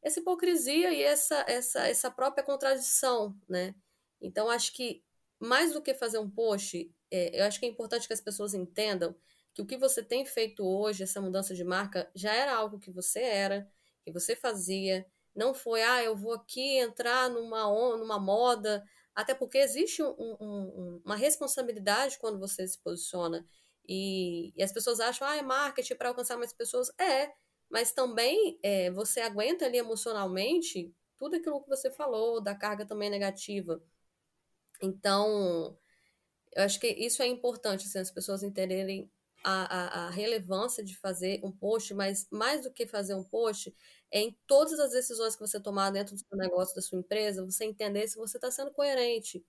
essa hipocrisia e essa, essa, essa própria contradição, né? Então, acho que mais do que fazer um post, é, eu acho que é importante que as pessoas entendam que o que você tem feito hoje, essa mudança de marca, já era algo que você era, que você fazia. Não foi, ah, eu vou aqui entrar numa, numa moda, até porque existe um, um, uma responsabilidade quando você se posiciona. E, e as pessoas acham, ah, é marketing para alcançar mais pessoas. É, mas também é, você aguenta ali emocionalmente tudo aquilo que você falou, da carga também negativa. Então, eu acho que isso é importante, assim, as pessoas entenderem a, a, a, relevância de fazer um post, mas mais do que fazer um post, é em todas as decisões que você tomar dentro do seu negócio, da sua empresa, você entender se você está sendo coerente.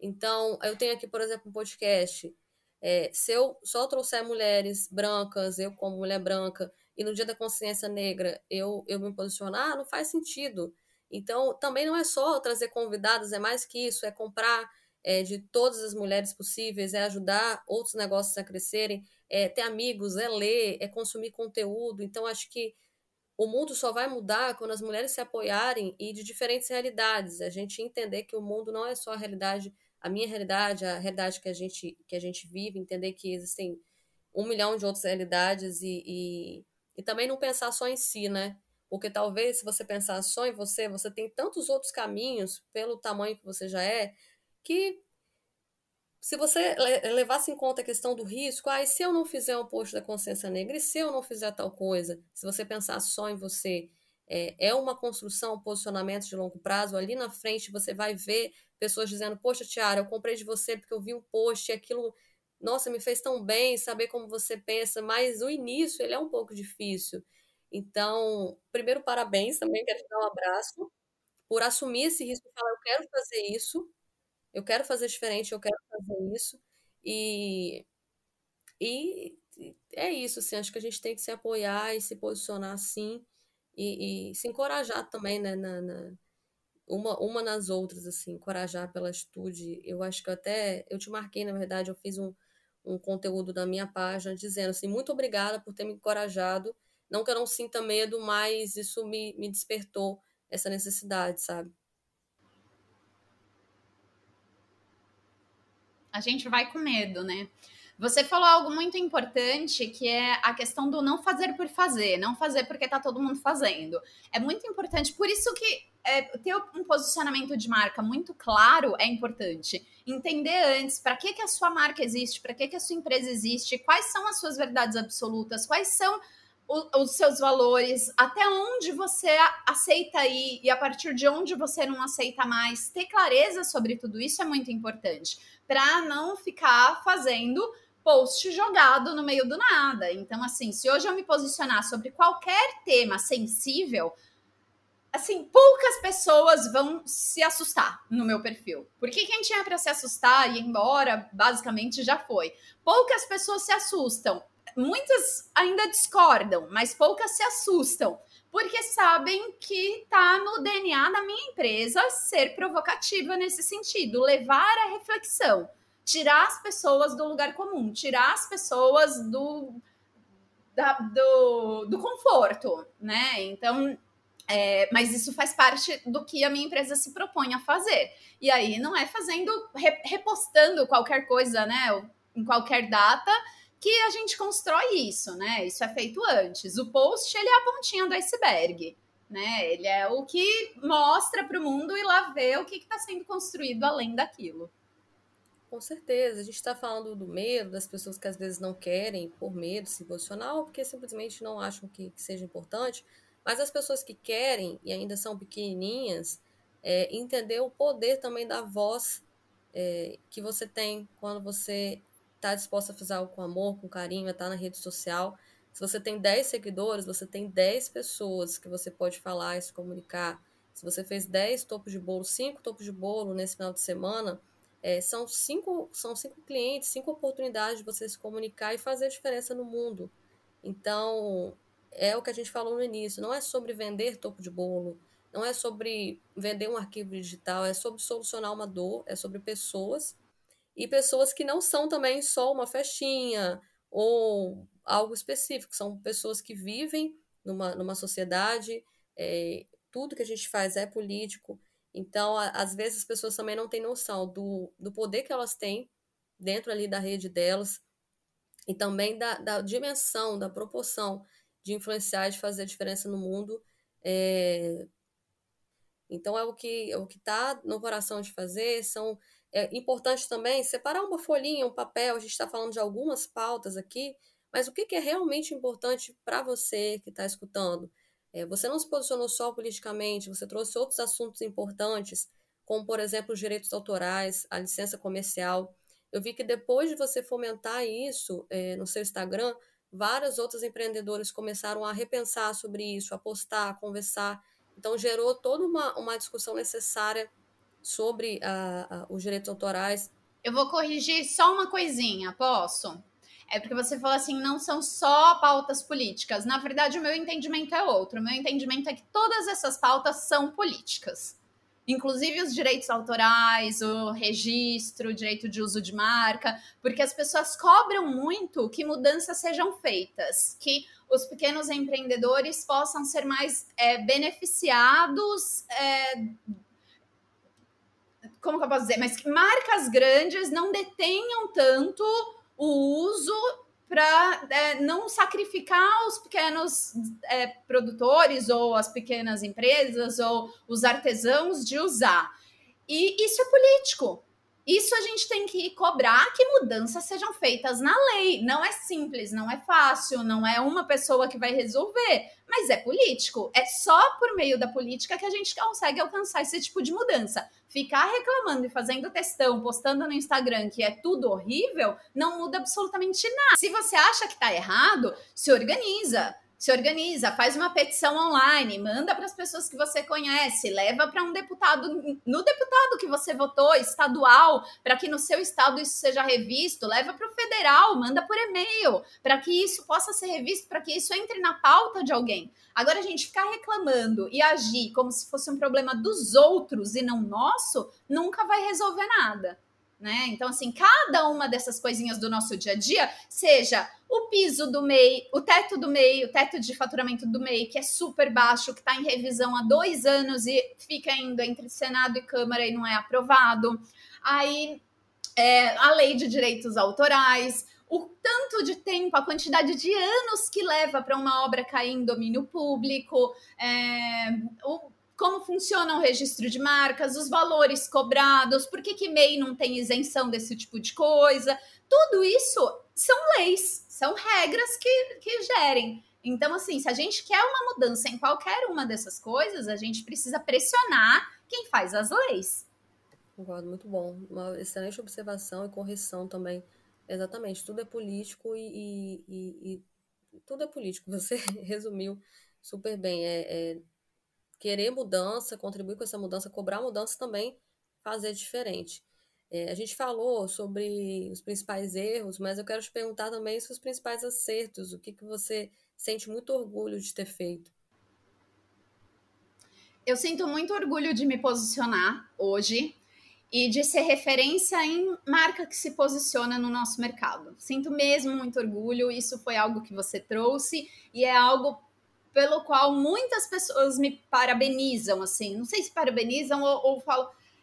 Então, eu tenho aqui, por exemplo, um podcast. É, se eu só trouxer mulheres brancas, eu como mulher branca, e no dia da consciência negra eu, eu me posicionar, não faz sentido. Então, também não é só trazer convidados, é mais que isso, é comprar é, de todas as mulheres possíveis, é ajudar outros negócios a crescerem, é ter amigos, é ler, é consumir conteúdo. Então, acho que o mundo só vai mudar quando as mulheres se apoiarem e de diferentes realidades. A gente entender que o mundo não é só a realidade, a minha realidade, a realidade que a gente, que a gente vive, entender que existem um milhão de outras realidades e, e, e também não pensar só em si, né? Porque talvez se você pensar só em você, você tem tantos outros caminhos pelo tamanho que você já é, que se você levasse em conta a questão do risco, ah, e se eu não fizer um post da consciência negra, e se eu não fizer tal coisa, se você pensar só em você, é, é uma construção, um posicionamento de longo prazo, ali na frente você vai ver pessoas dizendo, poxa, Tiara, eu comprei de você porque eu vi um post e aquilo, nossa, me fez tão bem saber como você pensa, mas o início, ele é um pouco difícil. Então, primeiro, parabéns também, quero te dar um abraço por assumir esse risco e falar, eu quero fazer isso, eu quero fazer diferente, eu quero fazer isso. E, e é isso, assim, acho que a gente tem que se apoiar e se posicionar assim e, e se encorajar também, né, na, na, uma, uma nas outras, assim, encorajar pela atitude. Eu acho que eu até, eu te marquei, na verdade, eu fiz um, um conteúdo na minha página dizendo assim, muito obrigada por ter me encorajado, não que eu não sinta medo, mas isso me, me despertou essa necessidade, sabe? A gente vai com medo, né? Você falou algo muito importante que é a questão do não fazer por fazer, não fazer porque tá todo mundo fazendo. É muito importante, por isso que é, ter um posicionamento de marca muito claro é importante. Entender antes para que, que a sua marca existe, para que, que a sua empresa existe, quais são as suas verdades absolutas, quais são o, os seus valores, até onde você aceita ir e a partir de onde você não aceita mais. Ter clareza sobre tudo isso é muito importante para não ficar fazendo post jogado no meio do nada. Então, assim, se hoje eu me posicionar sobre qualquer tema sensível, assim, poucas pessoas vão se assustar no meu perfil. Porque quem tinha para se assustar e ir embora, basicamente já foi. Poucas pessoas se assustam muitas ainda discordam, mas poucas se assustam, porque sabem que está no DNA da minha empresa ser provocativa nesse sentido, levar a reflexão, tirar as pessoas do lugar comum, tirar as pessoas do, da, do, do conforto, né? Então, é, mas isso faz parte do que a minha empresa se propõe a fazer. E aí não é fazendo, repostando qualquer coisa, né? Em qualquer data, que a gente constrói isso, né? Isso é feito antes. O post ele é a pontinha do iceberg, né? Ele é o que mostra para o mundo e lá vê o que está sendo construído além daquilo. Com certeza, a gente está falando do medo das pessoas que às vezes não querem, por medo, se posicionar ou porque simplesmente não acham que, que seja importante, mas as pessoas que querem e ainda são pequenininhas, é, entender o poder também da voz é, que você tem quando você está disposta a fazer algo com amor, com carinho, a estar tá na rede social. Se você tem 10 seguidores, você tem 10 pessoas que você pode falar e se comunicar. Se você fez 10 topos de bolo, 5 topos de bolo nesse final de semana, é, são, cinco, são cinco clientes, cinco oportunidades de você se comunicar e fazer diferença no mundo. Então, é o que a gente falou no início, não é sobre vender topo de bolo, não é sobre vender um arquivo digital, é sobre solucionar uma dor, é sobre pessoas e pessoas que não são também só uma festinha ou algo específico, são pessoas que vivem numa, numa sociedade, é, tudo que a gente faz é político, então a, às vezes as pessoas também não têm noção do, do poder que elas têm dentro ali da rede delas e também da, da dimensão, da proporção de influenciar de fazer diferença no mundo. É... Então, é o que é o que está no coração de fazer. São é importante também separar uma folhinha, um papel. A gente está falando de algumas pautas aqui, mas o que, que é realmente importante para você que está escutando? É, você não se posicionou só politicamente, você trouxe outros assuntos importantes, como, por exemplo, os direitos autorais, a licença comercial. Eu vi que depois de você fomentar isso é, no seu Instagram, vários outros empreendedores começaram a repensar sobre isso, a postar, a conversar. Então, gerou toda uma, uma discussão necessária sobre a, a, os direitos autorais. Eu vou corrigir só uma coisinha, posso? É porque você falou assim, não são só pautas políticas. Na verdade, o meu entendimento é outro. O meu entendimento é que todas essas pautas são políticas. Inclusive os direitos autorais, o registro, o direito de uso de marca, porque as pessoas cobram muito que mudanças sejam feitas, que os pequenos empreendedores possam ser mais é, beneficiados é, como que eu posso dizer? Mas que marcas grandes não detenham tanto o uso para é, não sacrificar os pequenos é, produtores ou as pequenas empresas ou os artesãos de usar. E isso é político. Isso a gente tem que cobrar que mudanças sejam feitas na lei. Não é simples, não é fácil, não é uma pessoa que vai resolver, mas é político. É só por meio da política que a gente consegue alcançar esse tipo de mudança. Ficar reclamando e fazendo testão, postando no Instagram que é tudo horrível, não muda absolutamente nada. Se você acha que tá errado, se organiza se organiza, faz uma petição online, manda para as pessoas que você conhece, leva para um deputado, no deputado que você votou, estadual, para que no seu estado isso seja revisto, leva para o federal, manda por e-mail, para que isso possa ser revisto, para que isso entre na pauta de alguém. Agora, a gente ficar reclamando e agir como se fosse um problema dos outros e não nosso, nunca vai resolver nada né? Então, assim, cada uma dessas coisinhas do nosso dia a dia, seja o piso do MEI, o teto do MEI, o teto de faturamento do MEI, que é super baixo, que está em revisão há dois anos e fica indo entre Senado e Câmara e não é aprovado. Aí, é, a lei de direitos autorais, o tanto de tempo, a quantidade de anos que leva para uma obra cair em domínio público, é, o como funciona o registro de marcas, os valores cobrados, por que, que MEI não tem isenção desse tipo de coisa. Tudo isso são leis, são regras que, que gerem. Então, assim, se a gente quer uma mudança em qualquer uma dessas coisas, a gente precisa pressionar quem faz as leis. Concordo, muito bom. Uma excelente observação e correção também. Exatamente, tudo é político e, e, e tudo é político. [LAUGHS] Você resumiu super bem. É, é querer mudança, contribuir com essa mudança, cobrar mudança também fazer diferente. É, a gente falou sobre os principais erros, mas eu quero te perguntar também sobre os principais acertos, o que, que você sente muito orgulho de ter feito. Eu sinto muito orgulho de me posicionar hoje e de ser referência em marca que se posiciona no nosso mercado. Sinto mesmo muito orgulho, isso foi algo que você trouxe e é algo pelo qual muitas pessoas me parabenizam, assim, não sei se parabenizam ou, ou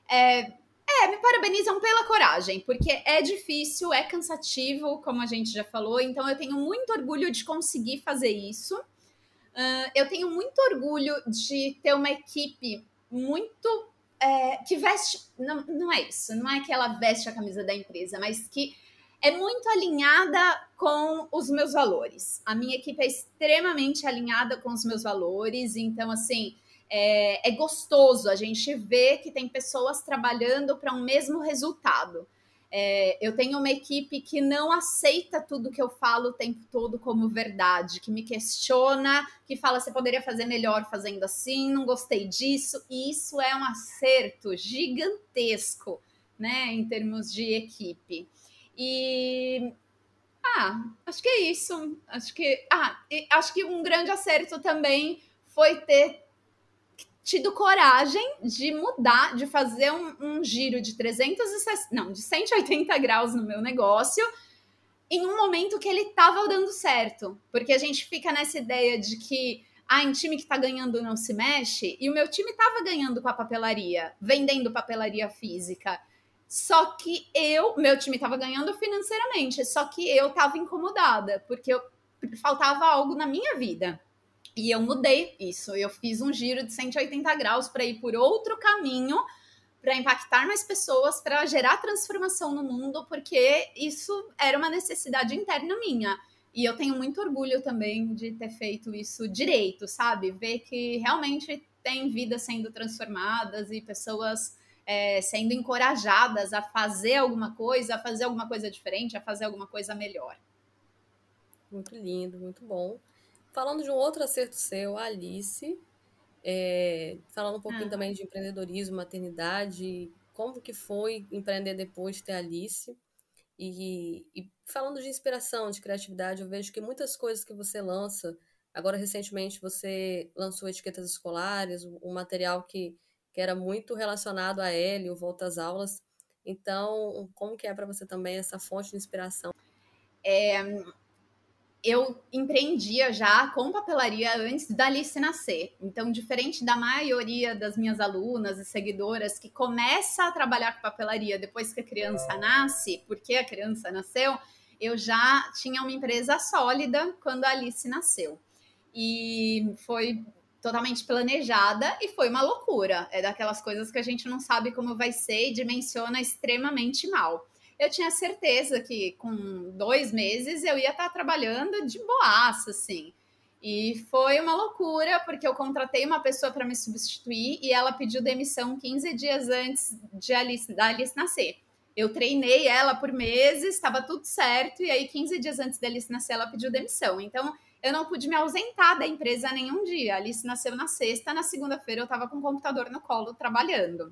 é, é, me parabenizam pela coragem, porque é difícil, é cansativo, como a gente já falou, então eu tenho muito orgulho de conseguir fazer isso. Uh, eu tenho muito orgulho de ter uma equipe muito. É, que veste. Não, não é isso, não é que ela veste a camisa da empresa, mas que é muito alinhada com os meus valores. A minha equipe é extremamente alinhada com os meus valores, então, assim, é, é gostoso a gente ver que tem pessoas trabalhando para um mesmo resultado. É, eu tenho uma equipe que não aceita tudo que eu falo o tempo todo como verdade, que me questiona, que fala você poderia fazer melhor fazendo assim, não gostei disso, e isso é um acerto gigantesco, né, em termos de equipe. E ah, acho que é isso. Acho que ah, acho que um grande acerto também foi ter tido coragem de mudar, de fazer um, um giro de 360, não, de 180 graus no meu negócio em um momento que ele estava dando certo. Porque a gente fica nessa ideia de que ah, em time que está ganhando não se mexe, e o meu time estava ganhando com a papelaria, vendendo papelaria física. Só que eu, meu time estava ganhando financeiramente, só que eu estava incomodada, porque eu, faltava algo na minha vida. E eu mudei isso. Eu fiz um giro de 180 graus para ir por outro caminho, para impactar mais pessoas, para gerar transformação no mundo, porque isso era uma necessidade interna minha. E eu tenho muito orgulho também de ter feito isso direito, sabe? Ver que realmente tem vidas sendo transformadas e pessoas é, sendo encorajadas a fazer alguma coisa, a fazer alguma coisa diferente, a fazer alguma coisa melhor. Muito lindo, muito bom. Falando de um outro acerto seu, Alice, é, falando um pouquinho ah. também de empreendedorismo, maternidade, como que foi empreender depois de ter Alice? E, e, falando de inspiração, de criatividade, eu vejo que muitas coisas que você lança, agora recentemente você lançou etiquetas escolares, um material que, que era muito relacionado a Hélio, volta às aulas. Então, como que é para você também essa fonte de inspiração? É, eu empreendia já com papelaria antes da Alice nascer. Então, diferente da maioria das minhas alunas e seguidoras que começa a trabalhar com papelaria depois que a criança nasce, porque a criança nasceu, eu já tinha uma empresa sólida quando a Alice nasceu. E foi totalmente planejada e foi uma loucura. É daquelas coisas que a gente não sabe como vai ser e dimensiona extremamente mal eu tinha certeza que com dois meses eu ia estar trabalhando de boaça, assim. E foi uma loucura, porque eu contratei uma pessoa para me substituir e ela pediu demissão 15 dias antes de Alice, da Alice nascer. Eu treinei ela por meses, estava tudo certo, e aí 15 dias antes da Alice nascer, ela pediu demissão. Então, eu não pude me ausentar da empresa nenhum dia. A Alice nasceu na sexta, na segunda-feira eu estava com o computador no colo trabalhando.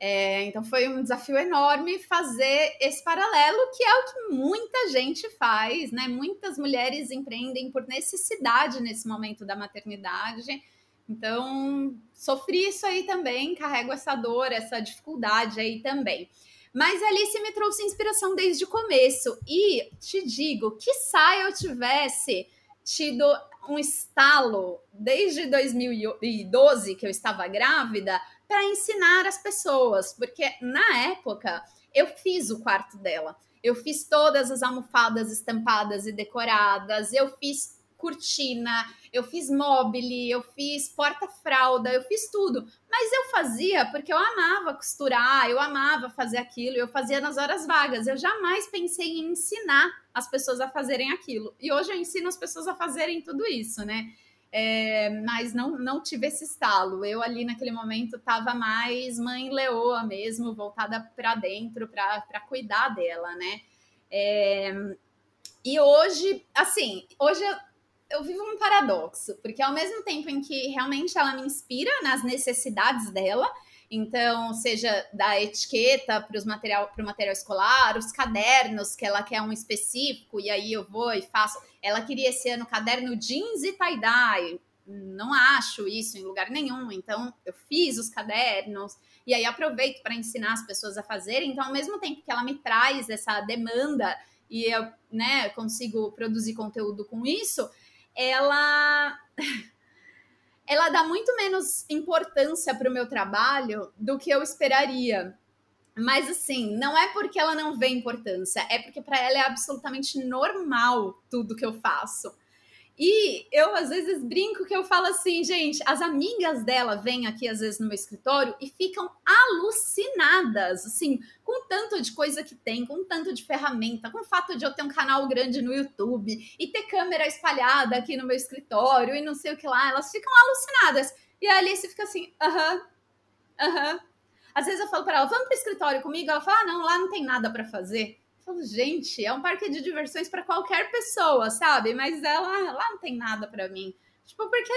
É, então foi um desafio enorme fazer esse paralelo, que é o que muita gente faz, né? Muitas mulheres empreendem por necessidade nesse momento da maternidade. Então, sofri isso aí também, carrego essa dor, essa dificuldade aí também. Mas Alice me trouxe inspiração desde o começo. E te digo, que saia eu tivesse tido um estalo desde 2012, que eu estava grávida, para ensinar as pessoas, porque na época eu fiz o quarto dela. Eu fiz todas as almofadas estampadas e decoradas, eu fiz cortina, eu fiz mobile, eu fiz porta-fralda, eu fiz tudo. Mas eu fazia porque eu amava costurar, eu amava fazer aquilo, eu fazia nas horas vagas. Eu jamais pensei em ensinar as pessoas a fazerem aquilo. E hoje eu ensino as pessoas a fazerem tudo isso, né? É, mas não, não tive esse estalo. Eu ali naquele momento estava mais mãe leoa mesmo, voltada para dentro para cuidar dela, né? É, e hoje, assim, hoje eu, vivo um paradoxo, porque ao mesmo tempo em que realmente ela me inspira nas necessidades dela, então, seja da etiqueta para o material, material escolar, os cadernos, que ela quer um específico, e aí eu vou e faço. Ela queria esse ano caderno jeans e tie-dye. Não acho isso em lugar nenhum. Então, eu fiz os cadernos, e aí aproveito para ensinar as pessoas a fazerem. Então, ao mesmo tempo que ela me traz essa demanda e eu né, consigo produzir conteúdo com isso, ela. [LAUGHS] ela dá muito menos importância para o meu trabalho do que eu esperaria. Mas assim, não é porque ela não vê importância, é porque para ela é absolutamente normal tudo que eu faço. E eu às vezes brinco que eu falo assim, gente, as amigas dela vêm aqui às vezes no meu escritório e ficam alucinadas, assim, com tanto de coisa que tem, com tanto de ferramenta, com o fato de eu ter um canal grande no YouTube e ter câmera espalhada aqui no meu escritório e não sei o que lá, elas ficam alucinadas. E a Alice fica assim, aham, aham. Às vezes eu falo para ela, vamos pro escritório comigo? Ela fala, ah, não, lá não tem nada para fazer falo, gente, é um parque de diversões para qualquer pessoa, sabe? Mas ela lá não tem nada para mim. Tipo, porque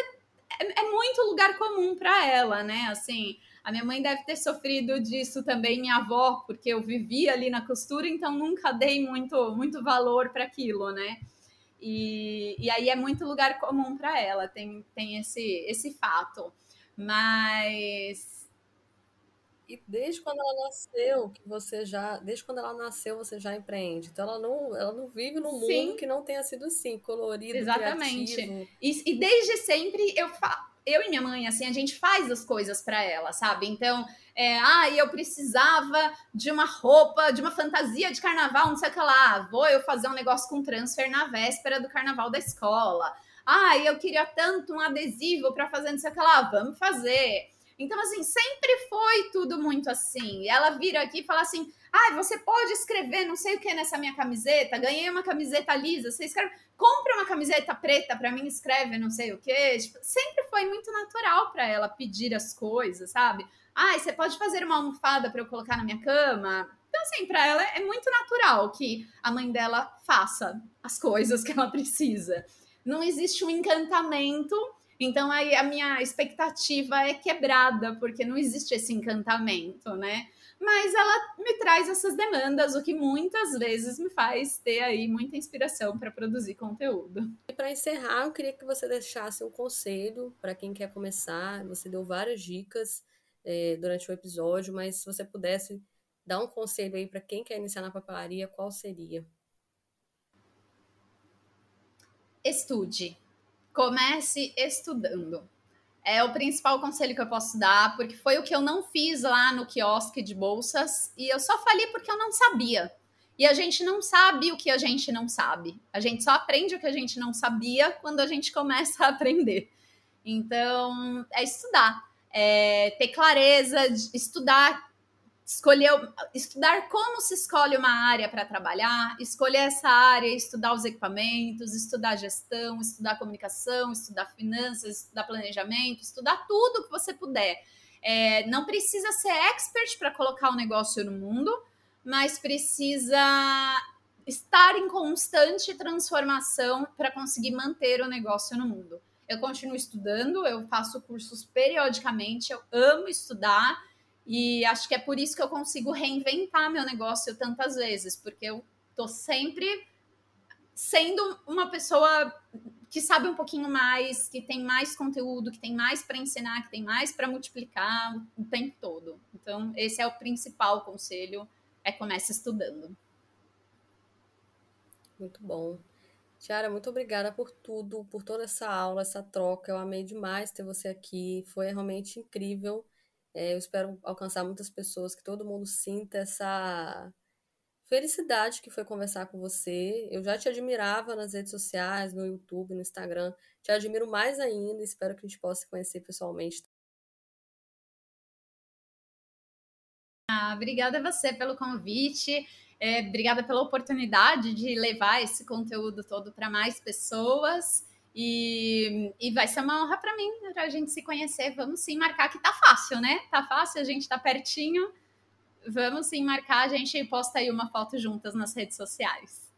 é, é muito lugar comum para ela, né? Assim, a minha mãe deve ter sofrido disso também, minha avó, porque eu vivia ali na costura, então nunca dei muito, muito valor para aquilo, né? E, e aí é muito lugar comum para ela, tem, tem esse, esse fato. Mas e desde quando ela nasceu, que você já, desde quando ela nasceu, você já empreende. Então ela não, ela não vive num Sim. mundo que não tenha sido assim, colorido, Exatamente. criativo. E, e desde sempre eu fa eu e minha mãe, assim, a gente faz as coisas para ela, sabe? Então, É, ah, eu precisava de uma roupa, de uma fantasia de carnaval, não sei o que lá. Vou eu fazer um negócio com transfer na véspera do carnaval da escola. Ah, eu queria tanto um adesivo para fazer não sei o que lá. Vamos fazer. Então, assim, sempre foi tudo muito assim. Ela vira aqui e fala assim: ah, você pode escrever não sei o que nessa minha camiseta. Ganhei uma camiseta lisa. Você escreve, compra uma camiseta preta para mim, escreve não sei o que. Tipo, sempre foi muito natural para ela pedir as coisas, sabe? Ah, você pode fazer uma almofada para eu colocar na minha cama. Então, assim, para ela é muito natural que a mãe dela faça as coisas que ela precisa. Não existe um encantamento então aí a minha expectativa é quebrada, porque não existe esse encantamento, né? Mas ela me traz essas demandas, o que muitas vezes me faz ter aí muita inspiração para produzir conteúdo. E para encerrar, eu queria que você deixasse um conselho para quem quer começar. Você deu várias dicas é, durante o episódio, mas se você pudesse dar um conselho aí para quem quer iniciar na papelaria, qual seria? Estude comece estudando. É o principal conselho que eu posso dar, porque foi o que eu não fiz lá no quiosque de bolsas e eu só falei porque eu não sabia. E a gente não sabe o que a gente não sabe. A gente só aprende o que a gente não sabia quando a gente começa a aprender. Então, é estudar, é ter clareza, estudar escolher, estudar como se escolhe uma área para trabalhar, escolher essa área, estudar os equipamentos, estudar gestão, estudar comunicação, estudar finanças, estudar planejamento, estudar tudo que você puder. É, não precisa ser expert para colocar o um negócio no mundo, mas precisa estar em constante transformação para conseguir manter o negócio no mundo. Eu continuo estudando, eu faço cursos periodicamente, eu amo estudar e acho que é por isso que eu consigo reinventar meu negócio tantas vezes, porque eu tô sempre sendo uma pessoa que sabe um pouquinho mais, que tem mais conteúdo, que tem mais para ensinar, que tem mais para multiplicar o tempo todo. Então, esse é o principal conselho, é comece estudando. Muito bom. Tiara, muito obrigada por tudo, por toda essa aula, essa troca. Eu amei demais ter você aqui. Foi realmente incrível. É, eu espero alcançar muitas pessoas, que todo mundo sinta essa felicidade que foi conversar com você. Eu já te admirava nas redes sociais, no YouTube, no Instagram. Te admiro mais ainda. Espero que a gente possa se conhecer pessoalmente. Ah, obrigada a você pelo convite. É, obrigada pela oportunidade de levar esse conteúdo todo para mais pessoas. E, e vai ser uma honra para mim, para a gente se conhecer. Vamos sim marcar, que tá fácil, né? Tá fácil, a gente tá pertinho. Vamos sim marcar, a gente posta aí uma foto juntas nas redes sociais.